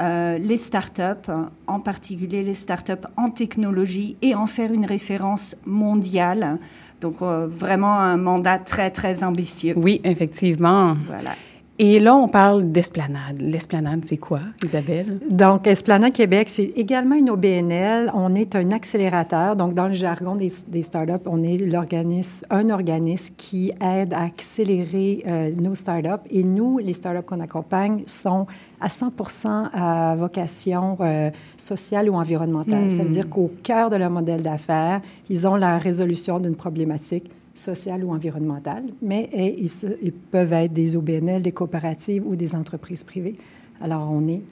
euh, les startups, en particulier les startups en technologie, et en faire une référence mondiale. Donc, euh, vraiment un mandat très, très ambitieux. Oui, effectivement. Voilà. Et là, on parle d'Esplanade. L'Esplanade, c'est quoi, Isabelle? Donc, Esplanade Québec, c'est également une OBNL. On est un accélérateur. Donc, dans le jargon des, des startups, on est l'organisme, un organisme qui aide à accélérer euh, nos startups. Et nous, les startups qu'on accompagne, sont à 100 à vocation euh, sociale ou environnementale. Hmm. Ça veut dire qu'au cœur de leur modèle d'affaires, ils ont la résolution d'une problématique sociales ou environnementales, mais ils, ils peuvent être des OBNL, des coopératives ou des entreprises privées. Alors, on est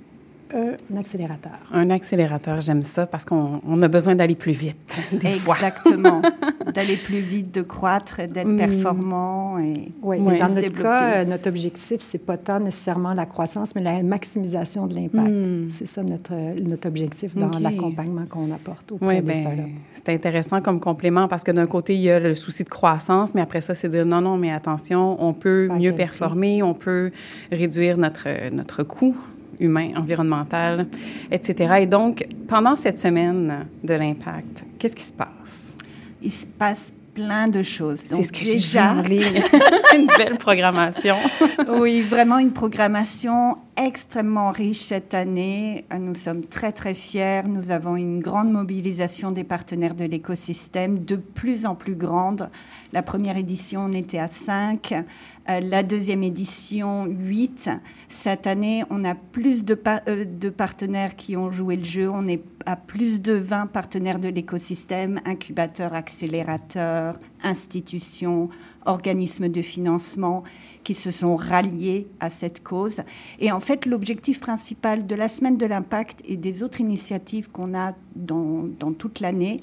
un accélérateur. Un accélérateur, j'aime ça parce qu'on on a besoin d'aller plus vite. Des fois. Exactement. D'aller plus vite, de croître, d'être Mm. performant et Oui, et mais dans notre développer. cas, euh, notre objectif, c'est pas tant nécessairement la croissance, mais la maximisation de l'impact. Mm. C'est ça notre, notre objectif dans l'accompagnement qu'on apporte auprès Oui, des ben, startups. c'est intéressant comme complément parce que d'un côté, il y a le souci de croissance, mais après ça, c'est dire non, non, mais attention, on peut Pas mieux performer, on peut réduire notre, notre coût humain, environnemental, etc. Et donc, pendant cette semaine de l'impact, qu'est-ce qui se passe? Il se passe plein de choses. C'est ce que j'ai déjà. Une belle programmation. oui, vraiment une programmation extrêmement riche cette année. Nous sommes très, très fiers. Nous avons une grande mobilisation des partenaires de l'écosystème, de plus en plus grande. La première édition, on était à 5. Euh, la deuxième édition, 8. Cette année, on a plus de, euh, de partenaires qui ont joué le jeu. On est à plus de 20 partenaires de l'écosystème, incubateurs, accélérateurs, institutions, organismes de financement qui se sont ralliés à cette cause. Et en fait, l'objectif principal de la semaine de l'impact et des autres initiatives qu'on a dans, dans toute l'année,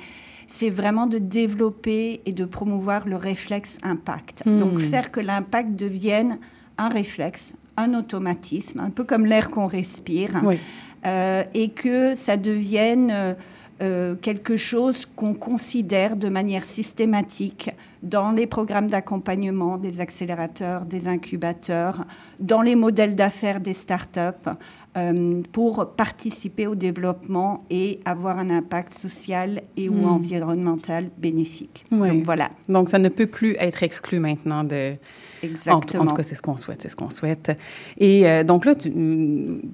c'est vraiment de développer et de promouvoir le réflexe impact. Hmm. Donc faire que l'impact devienne un réflexe, un automatisme, un peu comme l'air qu'on respire, Oui. euh, et que ça devienne euh, euh, quelque chose qu'on considère de manière systématique dans les programmes d'accompagnement des accélérateurs, des incubateurs, dans les modèles d'affaires des startups, euh, pour participer au développement et avoir un impact social et ou Hmm. environnemental bénéfique. Oui. Donc voilà. Donc, ça ne peut plus être exclu maintenant de. Exactement. En, en tout cas, c'est ce qu'on souhaite, c'est ce qu'on souhaite. Et euh, donc là, tu,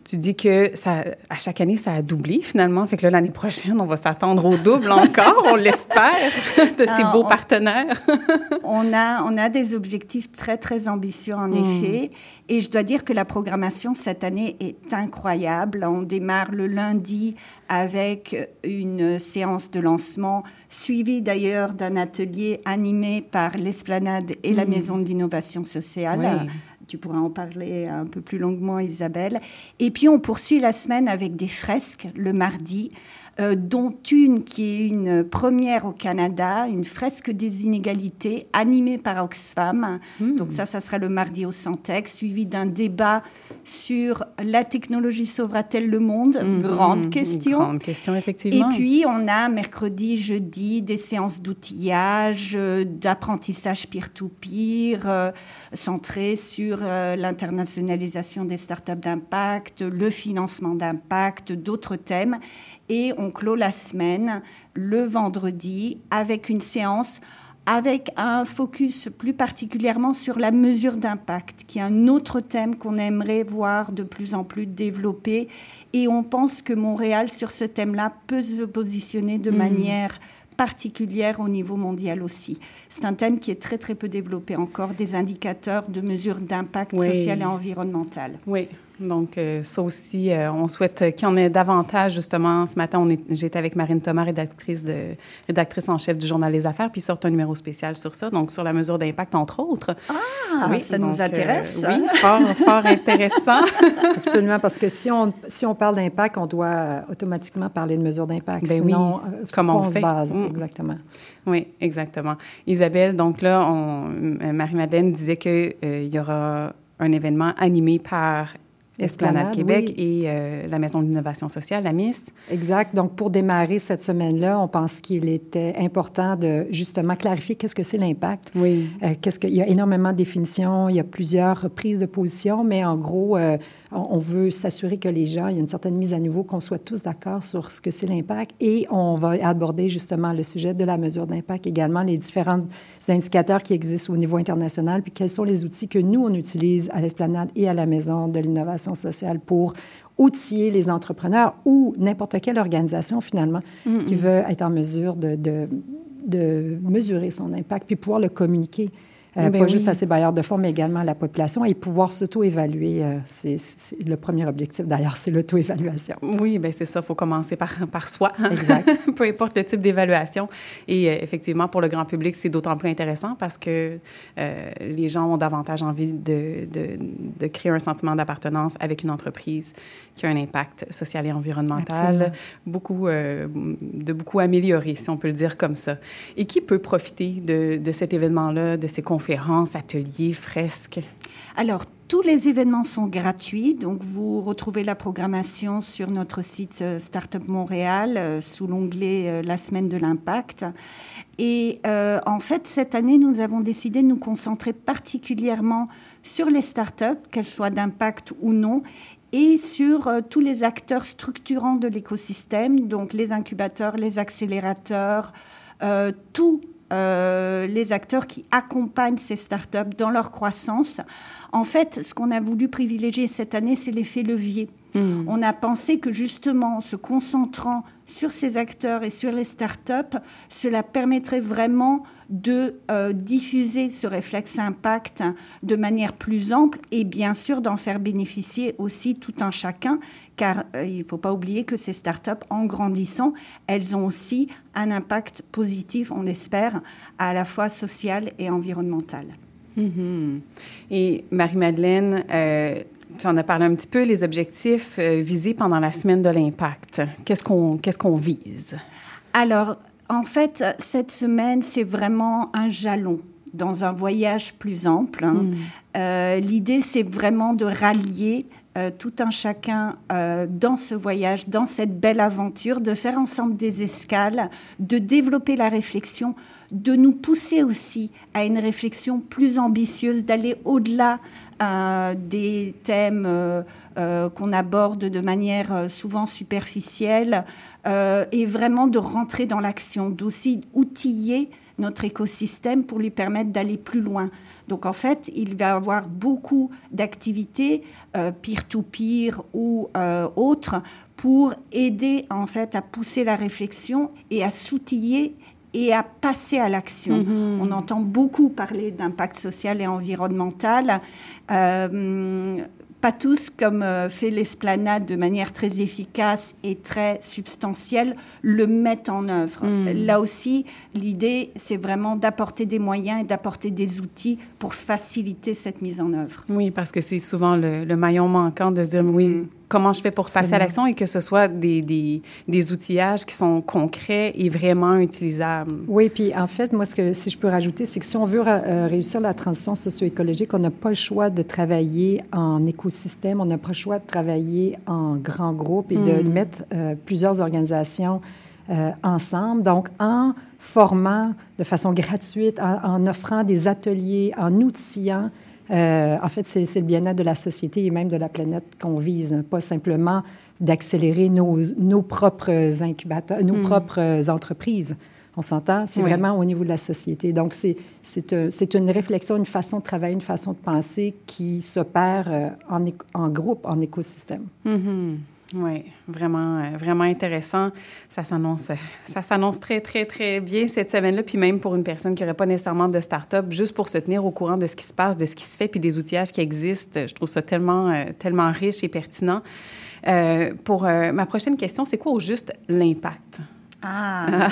tu dis que ça, à chaque année, ça a doublé finalement. Fait que là, l'année prochaine, on va s'attendre au double encore, on l'espère, de ces Ah, beaux on- partenaires. on, a, on a des objectifs très, très ambitieux, en Mm. effet. Et je dois dire que la programmation cette année est incroyable. On démarre le lundi avec une séance de lancement, suivie d'ailleurs d'un atelier animé par l'Esplanade et la Mm. Maison de l'innovation sociale. Oui. Tu pourras en parler un peu plus longuement, Isabelle. Et puis, on poursuit la semaine avec des fresques le mardi, euh, dont une qui est une première au Canada, une fresque des inégalités animée par Oxfam. Donc ça, ça sera le mardi au Centex, suivi d'un débat sur la technologie sauvera-t-elle le monde? Grande Mhm, question. Grande question, Et effectivement. puis, on a mercredi, jeudi des séances d'outillage, euh, d'apprentissage peer-to-peer, euh, centrées sur l'internationalisation des startups d'impact, le financement d'impact, d'autres thèmes. Et on clôt la semaine le vendredi avec une séance avec un focus plus particulièrement sur la mesure d'impact, qui est un autre thème qu'on aimerait voir de plus en plus développé. Et on pense que Montréal, sur ce thème-là, peut se positionner de Mhm. manière particulière au niveau mondial aussi. C'est un thème qui est très très peu développé encore, des indicateurs de mesure d'impact Oui. social et environnemental. Oui. Donc, euh, ça aussi, euh, on souhaite euh, qu'il y en ait davantage. Justement, ce matin, on j'étais avec Marine Thomas, rédactrice, de, rédactrice en chef du Journal Les Affaires, puis sort un numéro spécial sur ça, donc sur la mesure d'impact, entre autres. Ah, ça nous euh, intéresse. oui, fort, fort intéressant. Absolument, parce que si on, si on parle d'impact, on doit euh, automatiquement parler de mesure d'impact. Ben oui, Sinon, euh, sur comme quoi on se fait. base, Mm. exactement. Oui, exactement. Isabelle, donc là, on- euh, Marie-Madeleine disait qu'il y aura un événement animé par Esplanade Québec oui. et euh, la Maison de l'innovation sociale, la MIS. Exact. Donc, pour démarrer cette semaine-là, on pense qu'il était important de justement clarifier qu'est-ce que c'est l'impact. Oui. Euh, qu'est-ce que, il y a énormément de définitions, il y a plusieurs prises de position, mais en gros, euh, on, veut s'assurer que les gens, il y a une certaine mise à niveau, qu'on soit tous d'accord sur ce que c'est l'impact. Et on va aborder justement le sujet de la mesure d'impact également, les différents indicateurs qui existent au niveau international, puis quels sont les outils que nous, on utilise à l'Esplanade et à la Maison de l'innovation sociale pour outiller les entrepreneurs ou n'importe quelle organisation finalement qui veut être en mesure de, de, de mesurer son impact puis pouvoir le communiquer euh, Ben pas oui. juste à ses bailleurs de fonds, mais également à la population, et pouvoir s'auto-évaluer. euh, c'est le premier objectif, d'ailleurs, c'est l'auto-évaluation. Oui, ben c'est ça. Il faut commencer par, par soi. Exact. Peu importe le type d'évaluation. Et euh, effectivement, pour le grand public, c'est d'autant plus intéressant parce que les gens ont davantage envie de, de, de créer un sentiment d'appartenance avec une entreprise qui a un impact social et environnemental, Absolument. beaucoup, de beaucoup améliorer, si on peut le dire comme ça. Et qui peut profiter de, de cet événement-là, de ces conférences, ateliers, fresques? Alors, tous les événements sont gratuits, donc vous retrouvez la programmation sur notre site euh, Startup Montréal euh, sous l'onglet euh, La semaine de l'impact. Et en fait, cette année, nous avons décidé de nous concentrer particulièrement sur les startups, qu'elles soient d'impact ou non, et sur tous les acteurs structurants de l'écosystème, donc les incubateurs, les accélérateurs, euh, tous euh, les acteurs qui accompagnent ces startups dans leur croissance. En fait, ce qu'on a voulu privilégier cette année, c'est l'effet levier. On a pensé que justement, en se concentrant sur ces acteurs et sur les startups, cela permettrait vraiment de euh, diffuser ce réflexe impact de manière plus ample et bien sûr d'en faire bénéficier aussi tout un chacun, car euh, il ne faut pas oublier que ces startups, en grandissant, elles ont aussi un impact positif, on l'espère, à la fois social et environnemental. Mhm. Et Marie-Madeleine, euh, tu en as parlé un petit peu, les objectifs euh, visés pendant la semaine de l'impact. Qu'est-ce qu'on qu'est-ce qu'on vise? Alors, en fait, cette semaine, c'est vraiment un jalon dans un voyage plus ample. hein. Euh, L'idée, c'est vraiment de rallier euh, tout un chacun euh, dans ce voyage, dans cette belle aventure, de faire ensemble des escales, de développer la réflexion, de nous pousser aussi à une réflexion plus ambitieuse, d'aller au-delà euh, des thèmes euh, euh, qu'on aborde de manière souvent superficielle et vraiment de rentrer dans l'action, d'aussi outiller notre écosystème pour lui permettre d'aller plus loin. Donc en fait, il va avoir beaucoup d'activités euh, peer-to-peer ou autres pour aider en fait à pousser la réflexion et à s'outiller et à passer à l'action. Mhm. On entend beaucoup parler d'impact social et environnemental. Euh, pas tous, comme euh, fait l'esplanade de manière très efficace et très substantielle, le mettent en œuvre. Mm. Là aussi, l'idée, c'est vraiment d'apporter des moyens et d'apporter des outils pour faciliter cette mise en œuvre. Oui, parce que c'est souvent le, le maillon manquant de se dire, oui, comment je fais pour passer à l'action et que ce soit des, des, des outillages qui sont concrets et vraiment utilisables. Oui, puis en fait, moi, ce que, si je peux rajouter, c'est que si on veut euh, réussir la transition socio-écologique, on n'a pas le choix de travailler en écosystème, on n'a pas le choix de travailler en grand groupe et de Mm. mettre euh, plusieurs organisations euh, ensemble. Donc, en formant de façon gratuite, en, en offrant des ateliers, en outillant, euh, en fait, c'est le bien-être de la société et même de la planète qu'on vise, hein, pas simplement d'accélérer nos, nos propres incubateurs, nos Mm. propres entreprises. On s'entend? C'est Oui. vraiment au niveau de la société. Donc, c'est- c'est un- c'est une réflexion, une façon de travailler, une façon de penser qui s'opère euh, en, en groupe, en écosystème. Oui, vraiment, euh, vraiment intéressant. Ça s'annonce, euh, ça s'annonce très, très, très bien cette semaine-là. Puis même pour une personne qui n'aurait pas nécessairement de start-up, juste pour se tenir au courant de ce qui se passe, de ce qui se fait, puis des outillages qui existent, je trouve ça tellement, euh, tellement riche et pertinent. Pour ma prochaine question, c'est quoi au juste l'impact? Ah,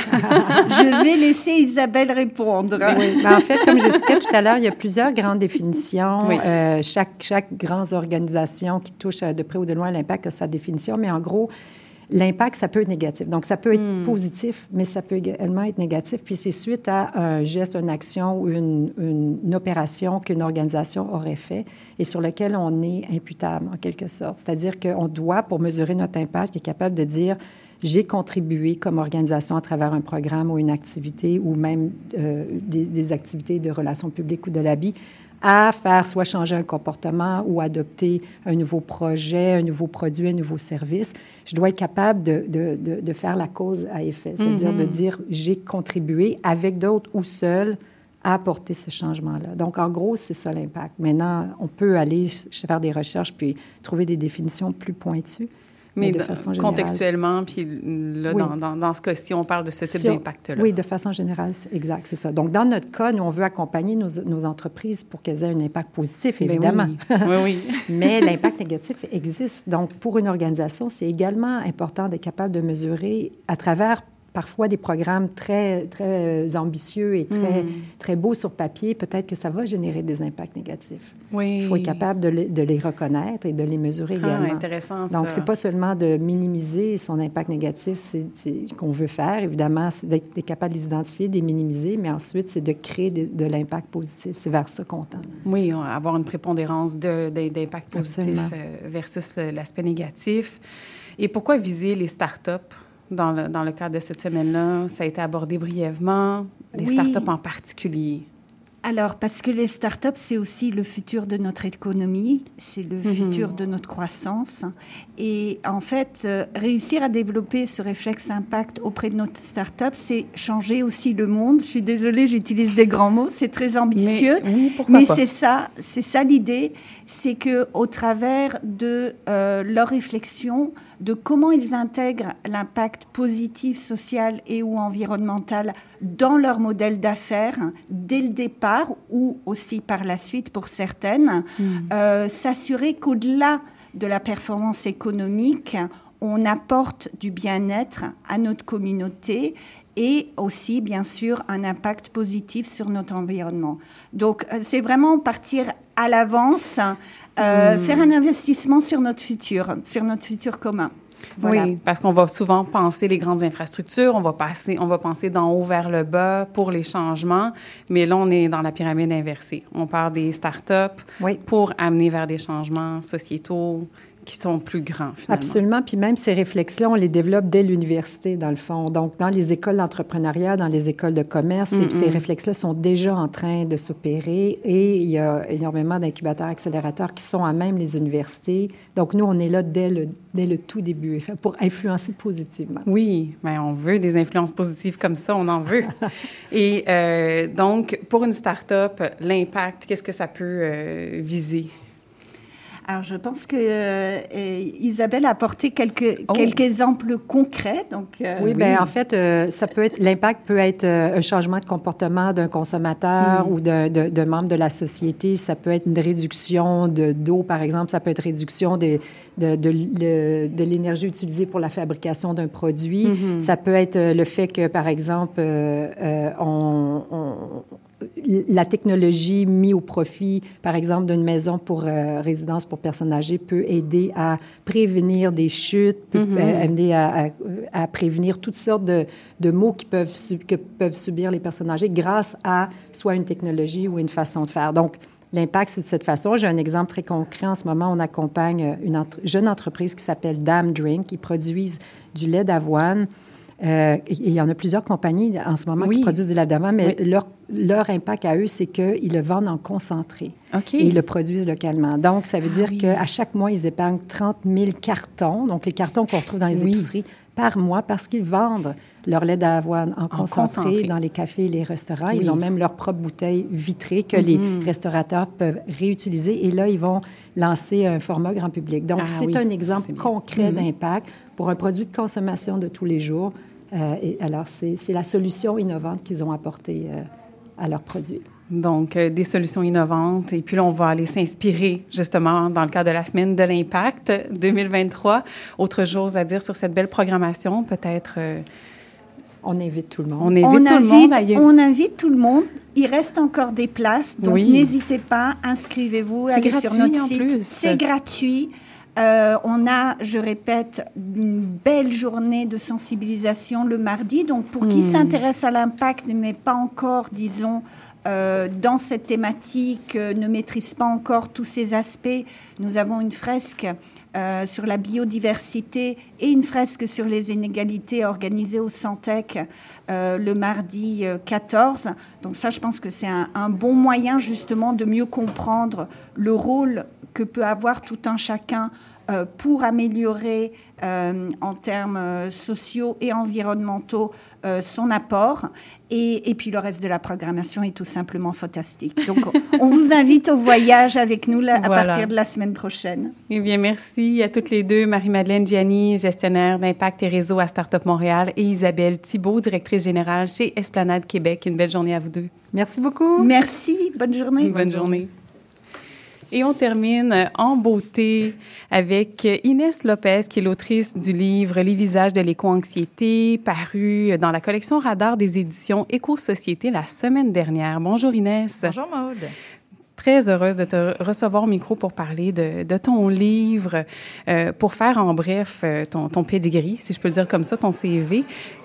je vais laisser Isabelle répondre. Oui. Ben, en fait, comme j'expliquais tout à l'heure, il y a plusieurs grandes définitions. Oui. Euh, chaque, chaque grande organisation qui touche euh, de près ou de loin l'impact a sa définition, mais en gros, l'impact, ça peut être négatif. Donc, ça peut être positif, mais ça peut également être négatif. Puis c'est suite à un geste, une action ou une, une- une opération qu'une organisation aurait fait et sur lequel on est imputable, en quelque sorte. C'est-à-dire qu'on doit, pour mesurer notre impact, être capable de dire j'ai contribué comme organisation à travers un programme ou une activité ou même euh, des, des activités de relations publiques ou de l'habit à faire soit changer un comportement ou adopter un nouveau projet, un nouveau produit, un nouveau service. Je dois être capable de, de, de, de faire la cause à effet, c'est-à-dire de Mhm. dire j'ai contribué avec d'autres ou seul à apporter ce changement-là. Donc, en gros, c'est ça l'impact. Maintenant, on peut aller faire des recherches puis trouver des définitions plus pointues. Mais de de- façon générale. contextuellement, puis là, Oui. dans, dans, dans ce cas-ci, on parle de ce type Si d'impact-là. Oui, de façon générale, c'est exact, c'est ça. Donc, dans notre cas, nous, on veut accompagner nos, nos entreprises pour qu'elles aient un impact positif, Ben évidemment. oui. Oui, oui. Mais l'impact négatif existe. Donc, pour une organisation, c'est également important d'être capable de mesurer à travers parfois des programmes très, très ambitieux et très, Mm. très beaux sur papier, peut-être que ça va générer des impacts négatifs. Oui. Il faut être capable de les, de les reconnaître et de les mesurer Ah, également. intéressant, ça. Donc, c'est pas seulement de minimiser son impact négatif c'est, qu'on veut faire. Évidemment, c'est d'être, capable de les identifier, de les minimiser, mais ensuite, c'est de créer de, de l'impact positif. C'est vers ça qu'on tend. Oui, avoir une prépondérance d'impact positif euh, versus l'aspect négatif. Et pourquoi viser les startups? Dans le, dans le cadre de cette semaine-là? Ça a été abordé brièvement, les Oui. startups en particulier. Alors, parce que les startups, c'est aussi le futur de notre économie, c'est le Mhm. futur de notre croissance. Et en fait, euh, réussir à développer ce réflexe impact auprès de notre startup, c'est changer aussi le monde. Je suis désolée, j'utilise des grands mots, c'est très ambitieux. Mais oui, c'est ça, c'est ça l'idée, c'est que au travers de euh, leur réflexion, de comment ils intègrent l'impact positif, social et ou environnemental dans leur modèle d'affaires dès le départ ou aussi par la suite pour certaines, euh, s'assurer qu'au-delà de la performance économique, on apporte du bien-être à notre communauté et aussi, bien sûr, un impact positif sur notre environnement. Donc, euh, c'est vraiment partir à l'avance, euh, Mm. faire un investissement sur notre futur, sur notre futur commun. Voilà. Oui, parce qu'on va souvent penser les grandes infrastructures, on va, passer, on va penser d'en haut vers le bas pour les changements, mais là, on est dans la pyramide inversée. On part des startups pour amener vers des changements sociétaux qui sont plus grands, finalement. Absolument. Puis même ces réflexes-là, on les développe dès l'université, dans le fond. Donc, dans les écoles d'entrepreneuriat, dans les écoles de commerce, ces- ces réflexes-là sont déjà en train de s'opérer et il y a énormément d'incubateurs, accélérateurs qui sont à même les universités. Donc, nous, on est là dès le, dès le tout début pour influencer positivement. Oui, mais on veut des influences positives comme ça, on en veut. Et euh, donc, pour une start-up, l'impact, qu'est-ce que ça peut euh, viser? Alors, je pense que euh, Isabelle a apporté quelques, Oh. quelques exemples concrets. Donc, euh, Oui, bien, en fait, euh, ça peut être l'impact peut être euh, un changement de comportement d'un consommateur Mm. ou d'un de, de membre de la société. Ça peut être une réduction de d'eau, par exemple. Ça peut être réduction des- de, de, le- de l'énergie utilisée pour la fabrication d'un produit. Mhm. Ça peut être le fait que, par exemple, euh, euh, on- on- la technologie mise au profit, par exemple, d'une maison pour euh, résidence pour personnes âgées peut aider à prévenir des chutes, peut Mhm. euh, amener à, à- à prévenir toutes sortes de, de maux qui peuvent, que peuvent subir les personnes âgées grâce à soit une technologie ou une façon de faire. Donc, l'impact, c'est de cette façon. J'ai un exemple très concret. En ce moment, on accompagne une entre- jeune entreprise qui s'appelle Dam Drink. Ils produisent du lait d'avoine. Euh, et il y en a plusieurs compagnies en ce moment qui produisent du lait d'avoine, mais Oui. leur, leur impact à eux, c'est qu'ils le vendent en concentré. OK. Et ils le produisent localement. Donc, ça veut Ah dire oui. qu'à chaque mois, ils épargnent 30 000 cartons, donc les cartons qu'on retrouve dans les épiceries, par mois, parce qu'ils vendent leur lait d'avoine en, concentré, concentré. dans les cafés et les restaurants. Ils ont même leur propre bouteille vitrée que les restaurateurs peuvent réutiliser. Et là, ils vont lancer un format grand public. Donc, Ah c'est un exemple concret Mhm. d'impact pour un produit de consommation de tous les jours. Euh, et alors, c'est c'est la solution innovante qu'ils ont apportée euh, à leurs produits. Donc, euh, des solutions innovantes. Et puis là, on va aller s'inspirer, justement, dans le cadre de la semaine de l'impact 2023. Autre chose à dire sur cette belle programmation, peut-être... euh, on invite tout le monde. On invite on, tout le monde à y- on invite tout le monde. Il reste encore des places, donc Oui. n'hésitez pas, inscrivez-vous, C'est allez sur gratuit, notre en site. plus. C'est gratuit. Euh, on a, je répète, une belle journée de sensibilisation le mardi. Donc, pour qui Hmm. s'intéresse à l'impact, mais pas encore, disons, euh, dans cette thématique, euh, ne maîtrise pas encore tous ces aspects, nous avons une fresque euh, sur la biodiversité et une fresque sur les inégalités organisée au Santec euh, le mardi euh, 14. Donc ça, je pense que c'est un, un bon moyen justement de mieux comprendre le rôle que peut avoir tout un chacun euh, pour améliorer euh, en termes euh, sociaux et environnementaux euh, son apport. Et, et, puis le reste de la programmation est tout simplement fantastique. Donc on vous invite au voyage avec nous là, à Voilà. partir de la semaine prochaine. Eh bien, merci à toutes les deux, Marie-Madeleine Gianni, gestionnaire d'impact et réseau à Startup Montréal, et Isabelle Thibault, directrice générale chez Esplanade Québec. Une belle journée à vous deux. Merci beaucoup. Merci. Bonne journée. Bonne, journée. Et on termine en beauté avec Inès Lopez, qui est l'autrice du livre Les visages de l'éco-anxiété, paru dans la collection Radar des éditions Éco-Société la semaine dernière. Bonjour Inès. Bonjour Maude. Très heureuse de te recevoir au micro pour parler de, de ton livre, euh, pour faire en bref euh, ton, ton pedigree, si je peux le dire comme ça, ton CV.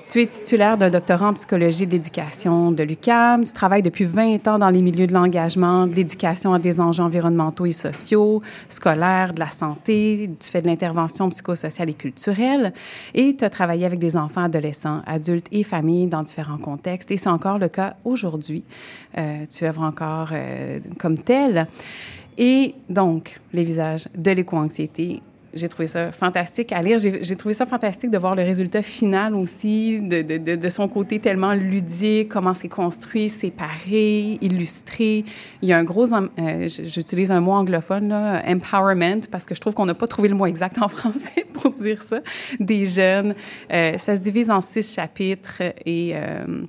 Tu es titulaire d'un doctorat en psychologie de l'éducation de l'UQAM. Tu travailles depuis 20 ans dans les milieux de l'engagement, de l'éducation à des enjeux environnementaux et sociaux, scolaires, de la santé. Tu fais de l'intervention psychosociale et culturelle. Et tu as travaillé avec des enfants, adolescents, adultes et familles dans différents contextes. Et c'est encore le cas aujourd'hui. Euh, tu œuvres encore euh, comme tel. Et donc, les visages de l'éco-anxiété, j'ai trouvé ça fantastique à lire. J'ai trouvé ça fantastique de voir le résultat final aussi, de, de, de, de son côté tellement ludique, comment c'est construit, séparé, illustré. Il y a un gros, euh, j'utilise un mot anglophone, là, empowerment, parce que je trouve qu'on n'a pas trouvé le mot exact en français pour dire ça, des jeunes. Euh, ça se divise en six chapitres et... euh,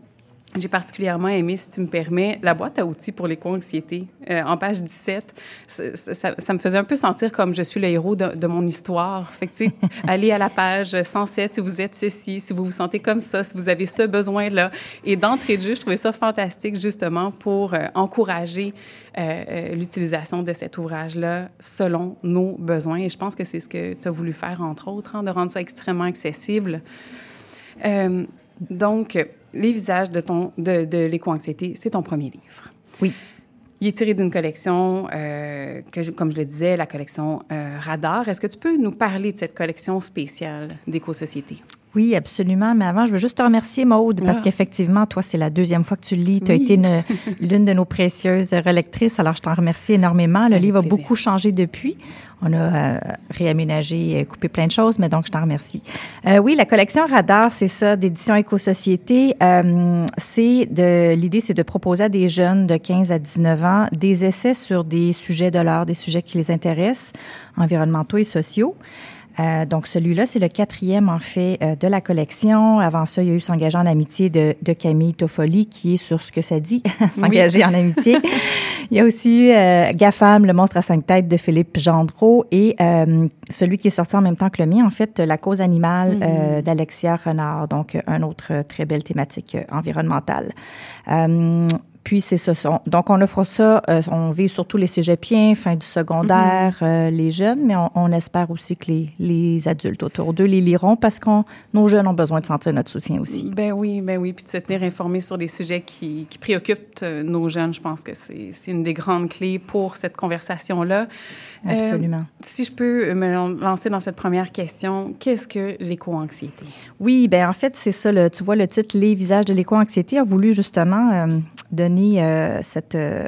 j'ai particulièrement aimé, si tu me permets, la boîte à outils pour l'éco-anxiété. Euh, en page 17, ça, ça- ça me faisait un peu sentir comme je suis le héros de, de mon histoire. Fait que, tu sais, allez à la page 107 si vous êtes ceci, si vous vous sentez comme ça, si vous avez ce besoin-là. Et d'entrée de jeu, je trouvais ça fantastique, justement, pour euh, encourager euh, l'utilisation de cet ouvrage-là selon nos besoins. Et je pense que c'est ce que tu as voulu faire, entre autres, hein, de rendre ça extrêmement accessible. Donc, Les visages de, ton, de, de l'éco-anxiété, c'est ton premier livre. Oui. Il est tiré d'une collection, euh, que je- comme je le disais, la collection euh, Radar. Est-ce que tu peux nous parler de cette collection spéciale d'éco-société? Oui, absolument. Mais avant, je veux juste te remercier, Maude, parce Ah. qu'effectivement, toi, c'est la deuxième fois que tu le lis. Tu as Oui. été une- l'une de nos précieuses relectrices. Alors, je t'en remercie énormément. Le livre a beaucoup changé depuis. On a euh, réaménagé, coupé plein de choses, mais donc, je t'en remercie. Euh, oui, la collection Radar, c'est ça, d'édition Éco-Société. Euh, c'est de, l'idée, c'est de proposer à des jeunes de 15 à 19 ans des essais sur des sujets de l'art, des sujets qui les intéressent, environnementaux et sociaux. Euh, donc, celui-là, c'est le quatrième, en fait, euh, de la collection. Avant ça, il y a eu S'engager en amitié de, de Camille Toffoli, qui est sur ce que ça dit, S'engager Oui. en amitié. Il y a aussi eu euh, GAFAM, Le monstre à cinq têtes de Philippe Gendreau et euh, celui qui est sorti en même temps que le mien, en fait, La cause animale euh, d'Alexia Renard. Donc, un autre très belle thématique environnementale. Puis c'est ça. Donc on offre ça, euh, on vise surtout les cégepiens, fin du secondaire, euh, les jeunes, mais on, on espère aussi que les, les adultes autour d'eux les liront parce que nos jeunes ont besoin de sentir notre soutien aussi. Ben oui, ben oui. Puis de se tenir informé sur des sujets qui, qui préoccupent euh, nos jeunes, je pense que c'est une des grandes clés pour cette conversation-là. Euh, Absolument. si je peux me lan- lancer dans cette première question, qu'est-ce que l'éco-anxiété? Oui, ben en fait, c'est ça. Le, tu vois, le titre Les visages de l'éco-anxiété a voulu justement euh, donner euh, cette. euh,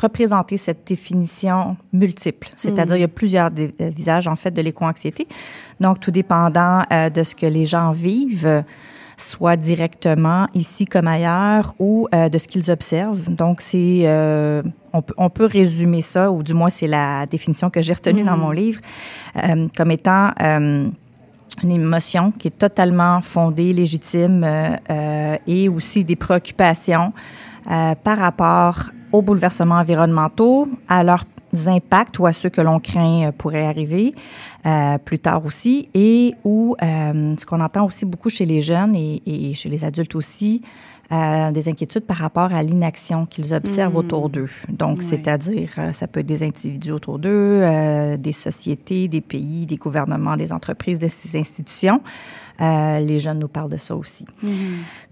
représenter cette définition multiple. C'est-à-dire, Mm. il y a plusieurs euh, visages, en fait, de l'éco-anxiété. Donc, tout dépendant euh, de ce que les gens vivent, euh, soit directement ici comme ailleurs, ou euh, de ce qu'ils observent. Donc, c'est... euh, on, peut, on peut résumer ça, ou du moins, c'est la définition que j'ai retenue dans Mm. mon livre, euh, comme étant... une émotion qui est totalement fondée, légitime euh, euh, et aussi des préoccupations euh, par rapport aux bouleversements environnementaux, à leurs impacts ou à ceux que l'on craint euh, pourraient arriver euh, plus tard aussi, et où euh, ce qu'on entend aussi beaucoup chez les jeunes et, et chez les adultes aussi, euh, des inquiétudes par rapport à l'inaction qu'ils observent Mm. autour d'eux. Donc, c'est-à-dire, euh, ça peut être des individus autour d'eux, euh, des sociétés, des pays, des gouvernements, des entreprises, de ces institutions. Euh, les jeunes nous parlent de ça aussi.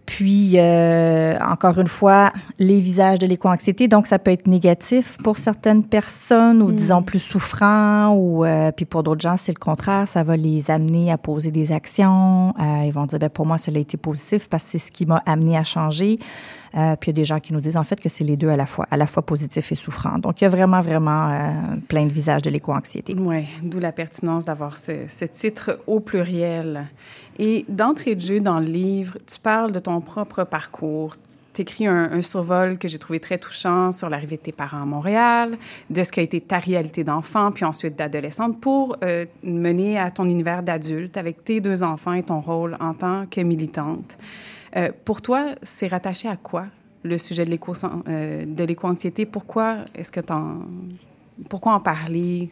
Puis, euh, encore une fois, les visages de l'éco-anxiété. Donc, ça peut être négatif pour certaines personnes ou, Mm. disons, plus souffrants. Ou, euh, puis pour d'autres gens, c'est le contraire. Ça va les amener à poser des actions. Euh, ils vont dire, ben, pour moi, cela a été positif parce que c'est ce qui m'a amené à changer. Euh, puis il y a des gens qui nous disent en fait que c'est les deux à la fois, à la fois positif et souffrant. Donc il y a vraiment, vraiment euh, plein de visages de l'éco-anxiété. Oui, d'où la pertinence d'avoir ce, titre au pluriel. Et d'entrée de jeu dans le livre, tu parles de ton propre parcours. Tu écris un, un, survol que j'ai trouvé très touchant sur l'arrivée de tes parents à Montréal, de ce qu'a été ta réalité d'enfant, puis ensuite d'adolescente, pour euh, mener à ton univers d'adulte avec tes deux enfants et ton rôle en tant que militante. Euh, pour toi, c'est rattaché à quoi le sujet de euh, l'éco-anxiété? Pourquoi est-ce que en pourquoi en parler?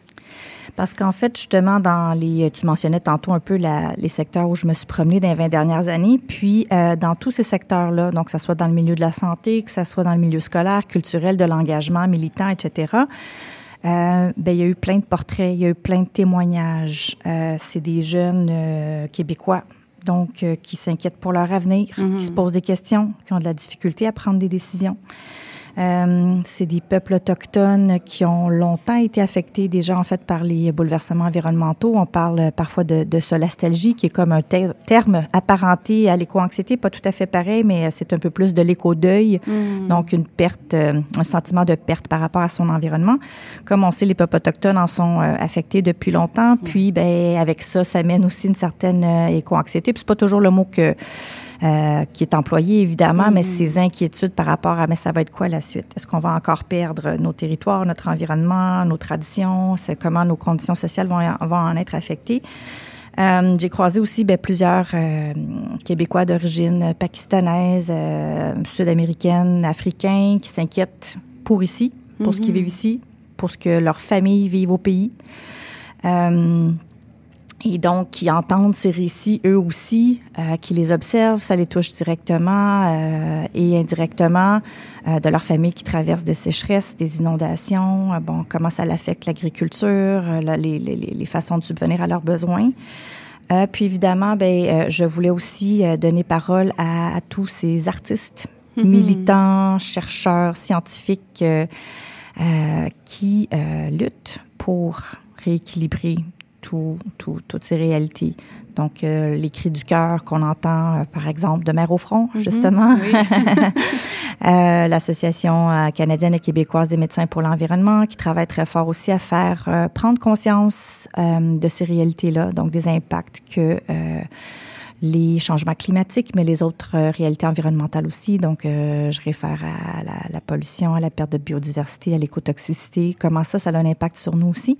Parce qu'en fait, justement, dans les, tu mentionnais tantôt un peu les secteurs où je me suis promenée dans les 20 dernières années, puis euh, dans tous ces secteurs-là, donc que ce soit dans le milieu de la santé, que ce soit dans le milieu scolaire, culturel, de l'engagement militant, etc. Ben, il y a eu plein de portraits, il y a eu plein de témoignages. C'est des jeunes Québécois donc euh, qui s'inquiètent pour leur avenir, mm -hmm. qui se posent des questions, qui ont de la difficulté à prendre des décisions. Euh, c'est des peuples autochtones qui ont longtemps été affectés déjà en fait par les bouleversements environnementaux. On parle parfois de, de solastalgie, qui est comme un ter terme apparenté à l'éco-anxiété, pas tout à fait pareil, mais c'est un peu plus de l'éco-deuil, mmh. donc une perte, euh, un sentiment de perte par rapport à son environnement. Comme on sait, les peuples autochtones en sont euh, affectés depuis longtemps, puis ben avec ça, ça mène aussi une certaine euh, éco-anxiété. Puis c'est pas toujours le mot que euh, qui est employé, évidemment, mais ces inquiétudes par rapport à, mais ça va être quoi la suite? Est-ce qu'on va encore perdre nos territoires, notre environnement, nos traditions? C'est comment nos conditions sociales vont, vont en être affectées? Euh, j'ai croisé aussi ben, plusieurs euh, Québécois d'origine pakistanaise, euh, sud-américaine, africains qui s'inquiètent pour ici, pour mm -hmm. ce qu'ils vivent ici, pour ce que leurs familles vivent au pays. Et donc qui entendent ces récits eux aussi, euh, qui les observent, ça les touche directement euh, et indirectement euh, de leur famille qui traverse des sécheresses, des inondations, euh, bon, comment ça affecte l'agriculture, euh, les, les, les, façons de subvenir à leurs besoins. Euh, puis évidemment, ben, je voulais aussi donner parole à, à tous ces artistes, mm -hmm. militants, chercheurs, scientifiques qui luttent pour rééquilibrer tout, tout, toutes ces réalités. Donc, euh, les cris du cœur qu'on entend, euh, par exemple, de Mère au front, mm -hmm. justement. Oui. euh, L'Association euh, canadienne et québécoise des médecins pour l'environnement, qui travaille très fort aussi à faire euh, prendre conscience euh, de ces réalités-là, donc des impacts que les changements climatiques, mais les autres euh, réalités environnementales aussi. Donc, euh, je réfère à la, la, pollution, à la perte de biodiversité, à l'écotoxicité, comment ça, ça a un impact sur nous aussi,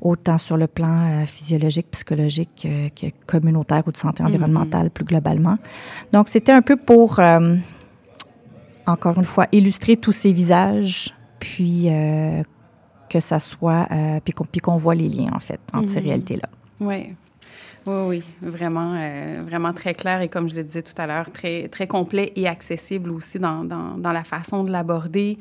autant sur le plan euh, physiologique, psychologique que communautaire ou de santé environnementale mm -hmm. plus globalement. Donc, c'était un peu pour, euh, encore une fois, illustrer tous ces visages, puis euh, que ça soit, puis qu'on qu voit les liens, en fait, entre mm -hmm. ces réalités-là. Oui. Oui, oui, vraiment, euh, vraiment très clair et comme je le disais tout à l'heure, très, très complet et accessible aussi dans, dans, dans la façon de l'aborder.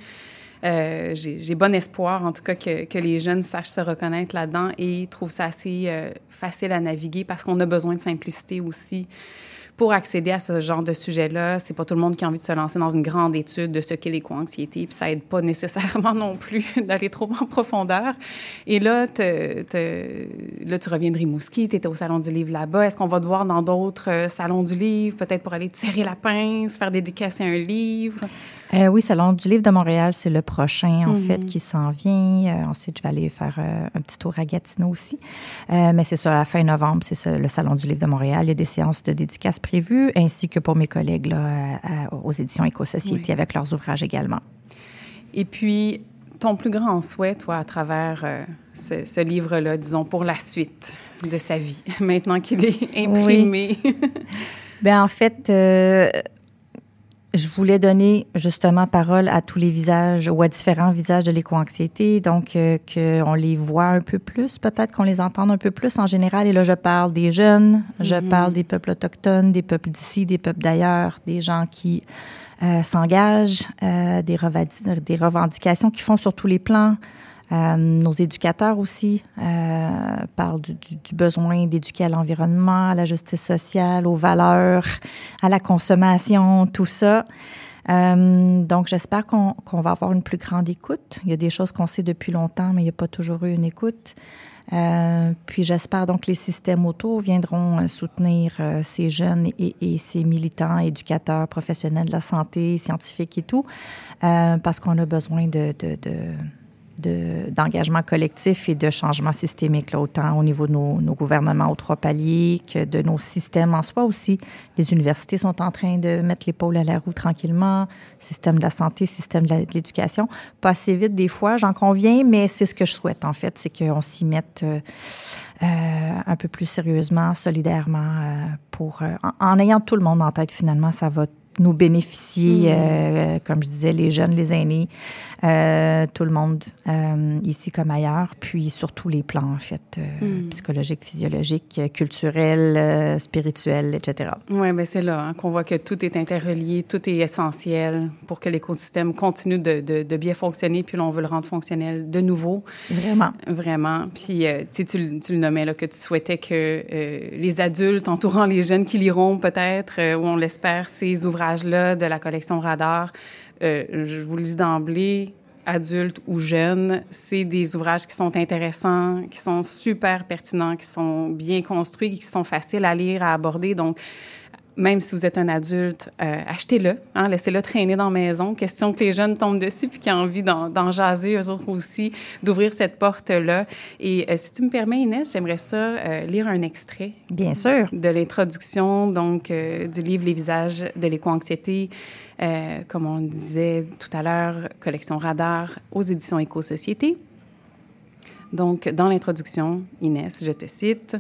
Euh, J'ai bon espoir, en tout cas, que, que, les jeunes sachent se reconnaître là-dedans et trouvent ça assez euh, facile à naviguer parce qu'on a besoin de simplicité aussi pour accéder à ce genre de sujet-là, c'est pas tout le monde qui a envie de se lancer dans une grande étude de ce qu'est l'éco-anxiété, puis ça aide pas nécessairement non plus d'aller trop en profondeur. Et là, là tu reviens de Rimouski, tu étais au Salon du Livre là-bas. Est-ce qu'on va te voir dans d'autres euh, salons du livre, peut-être pour aller te serrer la pince, faire dédicacer un livre? Euh, oui, Salon du Livre de Montréal, c'est le prochain, en mm -hmm. fait, qui s'en vient. Euh, ensuite, je vais aller faire euh, un petit tour à Gatineau aussi. Euh, mais c'est ça, à la fin novembre, c'est le Salon du Livre de Montréal. Il y a des séances de dédicaces prévues, ainsi que pour mes collègues là, à, aux éditions Éco-Société oui. avec leurs ouvrages également. Et puis, ton plus grand souhait, toi, à travers ce, ce livre-là, disons, pour la suite de sa vie, maintenant qu'il est imprimé? Oui. ben, en fait, euh, je voulais donner justement parole à tous les visages ou à différents visages de l'éco-anxiété, donc euh, qu'on les voit un peu plus, peut-être qu'on les entende un peu plus en général. Et là, je parle des jeunes, mm -hmm. je parle des peuples autochtones, des peuples d'ici, des peuples d'ailleurs, des gens qui euh, s'engagent, euh, des, des revendications qui font sur tous les plans. Euh, nos éducateurs aussi euh, parlent du, du, du besoin d'éduquer à l'environnement, à la justice sociale, aux valeurs, à la consommation, tout ça. Euh, donc, j'espère qu'on qu va avoir une plus grande écoute. Il y a des choses qu'on sait depuis longtemps, mais il n'y a pas toujours eu une écoute. Euh, puis j'espère donc que les systèmes auto viendront euh, soutenir euh, ces jeunes et, et, ces militants, éducateurs, professionnels de la santé, scientifiques et tout, parce qu'on a besoin de, de, de d'engagement collectif et de changement systémique, là, autant au niveau de nos, gouvernements aux trois paliers que de nos systèmes en soi aussi. Les universités sont en train de mettre l'épaule à la roue tranquillement, système de la santé, système de l'éducation. Pas assez vite des fois, j'en conviens, mais c'est ce que je souhaite en fait, c'est qu'on s'y mette euh, euh, un peu plus sérieusement, solidairement, euh, pour, en, en, ayant tout le monde en tête finalement, ça va nous bénéficier, mmh. euh, comme je disais, les jeunes, les aînés, euh, tout le monde, euh, ici comme ailleurs, puis sur tous les plans, en fait, mmh. psychologiques, physiologiques, culturels, spirituels, etc. Oui, bien c'est là hein, qu'on voit que tout est interrelié, tout est essentiel pour que l'écosystème continue de, de, de, bien fonctionner, puis là, on veut le rendre fonctionnel de nouveau. Vraiment. Vraiment. Puis, tu, tu, tu le nommais, là, que tu souhaitais que les adultes entourant les jeunes qui liront peut-être, ou on l'espère, ces de la collection Radar, euh, je vous le dis d'emblée, adultes ou jeunes, c'est des ouvrages qui sont intéressants, qui sont super pertinents, qui sont bien construits, qui sont faciles à lire, à aborder. Donc, même si vous êtes un adulte, euh, achetez-le, hein, laissez-le traîner dans la maison. Question que les jeunes tombent dessus puis qu'ils aient envie d'en jaser, eux autres aussi, d'ouvrir cette porte-là. Et euh, si tu me permets, Inès, j'aimerais ça euh, lire un extrait. Bien sûr. De l'introduction, donc, du livre Les visages de l'éco-anxiété. comme on disait tout à l'heure, collection Radar aux éditions Éco-Société. Donc, dans l'introduction, Inès, je te cite.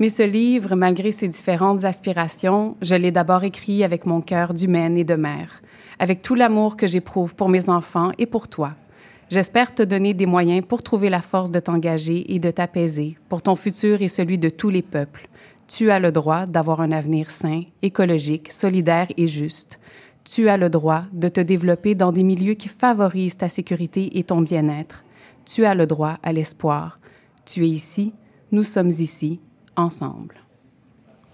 Mais ce livre, malgré ses différentes aspirations, je l'ai d'abord écrit avec mon cœur d'humaine et de mère, avec tout l'amour que j'éprouve pour mes enfants et pour toi. J'espère te donner des moyens pour trouver la force de t'engager et de t'apaiser pour ton futur et celui de tous les peuples. Tu as le droit d'avoir un avenir sain, écologique, solidaire et juste. Tu as le droit de te développer dans des milieux qui favorisent ta sécurité et ton bien-être. Tu as le droit à l'espoir. Tu es ici, nous sommes ici, ensemble.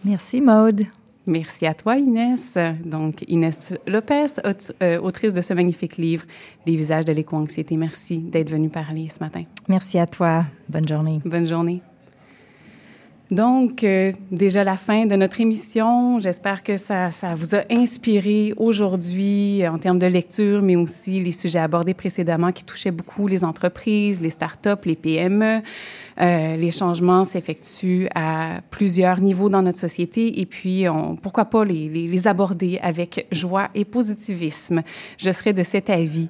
Merci, Maude. Merci à toi, Inès. Donc, Inès Lopez, autrice de ce magnifique livre, Les visages de l'éco-anxiété. Merci d'être venue parler ce matin. Merci à toi. Bonne journée. Bonne journée. Donc, euh, déjà la fin de notre émission. J'espère que ça, ça vous a inspiré aujourd'hui en termes de lecture, mais aussi les sujets abordés précédemment qui touchaient beaucoup les entreprises, les startups, les PME. Euh, les changements s'effectuent à plusieurs niveaux dans notre société et puis on, pourquoi pas les, les, les aborder avec joie et positivisme. Je serai de cet avis.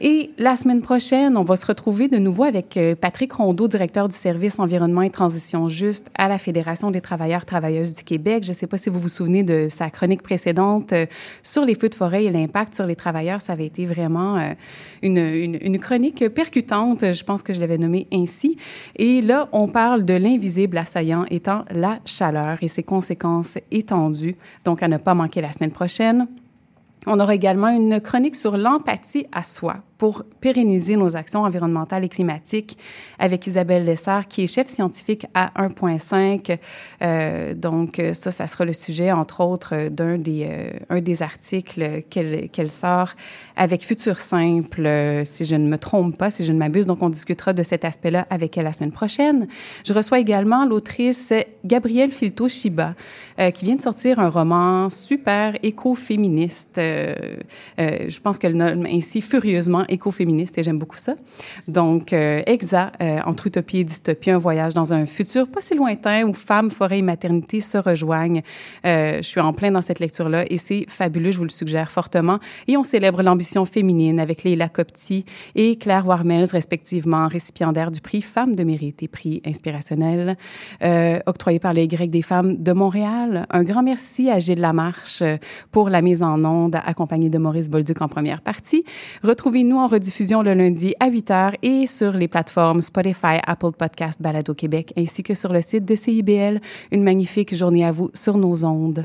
Et la semaine prochaine, on va se retrouver de nouveau avec euh, Patrick Rondeau, directeur du service environnement et transition juste à la Fédération des travailleurs travailleuses du Québec. Je ne sais pas si vous vous souvenez de sa chronique précédente euh, sur les feux de forêt et l'impact sur les travailleurs. Ça avait été vraiment euh, une, une, une chronique percutante. Je pense que je l'avais nommée ainsi. Et là, on parle de l'invisible assaillant étant la chaleur et ses conséquences étendues. Donc, à ne pas manquer la semaine prochaine. On aura également une chronique sur l'empathie à soi pour pérenniser nos actions environnementales et climatiques avec Isabelle Lessard, qui est chef scientifique à 1.5. Euh, donc, ça, ça sera le sujet, entre autres, d'un des, euh, un des articles qu'elle qu sort avec Futur Simple, euh, si je ne me trompe pas, si je ne m'abuse. Donc, on discutera de cet aspect-là avec elle la semaine prochaine. Je reçois également l'autrice Gabrielle Filto-Shiba, euh, qui vient de sortir un roman super écoféministe. Euh, je pense qu'elle nomme ainsi furieusement écoféministe et j'aime beaucoup ça. Donc, euh, Exa, euh, entre utopie et dystopie, un voyage dans un futur pas si lointain où femmes, forêt et maternité se rejoignent. Euh, je suis en plein dans cette lecture-là et c'est fabuleux, je vous le suggère fortement. Et on célèbre l'ambition féminine avec Leila Copti et Claire Warmels, respectivement récipiendaires du prix Femmes de mérite prix inspirationnel euh, octroyé par les Grecs des femmes de Montréal. Un grand merci à Gilles Lamarche pour la mise en onde accompagnée de Maurice Bolduc en première partie. Retrouvez-nous en rediffusion le lundi à 8 h et sur les plateformes Spotify, Apple Podcast, Balado Québec, ainsi que sur le site de CIBL. Une magnifique journée à vous sur nos ondes.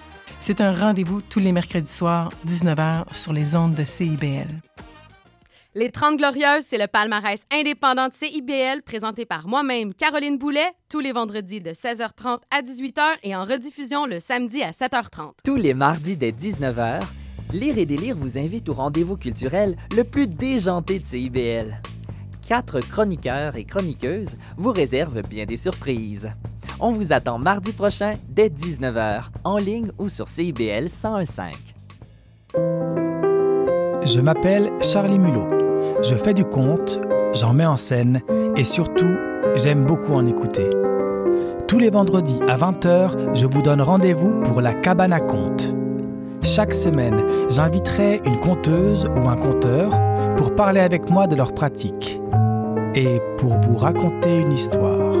C'est un rendez-vous tous les mercredis soirs, 19h, sur les ondes de CIBL. Les 30 Glorieuses, c'est le palmarès indépendant de CIBL présenté par moi-même, Caroline Boulet, tous les vendredis de 16h30 à 18h et en rediffusion le samedi à 7h30. Tous les mardis dès 19h, Lire et délire vous invite au rendez-vous culturel le plus déjanté de CIBL. Quatre chroniqueurs et chroniqueuses vous réservent bien des surprises. On vous attend mardi prochain dès 19h, en ligne ou sur CIBL 1015. Je m'appelle Charlie Mulot. Je fais du conte, j'en mets en scène et surtout, j'aime beaucoup en écouter. Tous les vendredis à 20h, je vous donne rendez-vous pour la cabane à contes. Chaque semaine, j'inviterai une conteuse ou un conteur pour parler avec moi de leur pratique et pour vous raconter une histoire.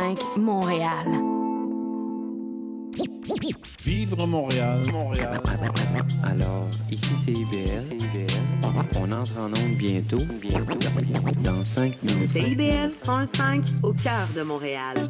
101.5 Montréal. Vivre Montréal, Montréal. Alors, ici c'est IBL. On entre en onde bientôt, bientôt, dans 5 minutes. CIBL 105 au cœur de Montréal.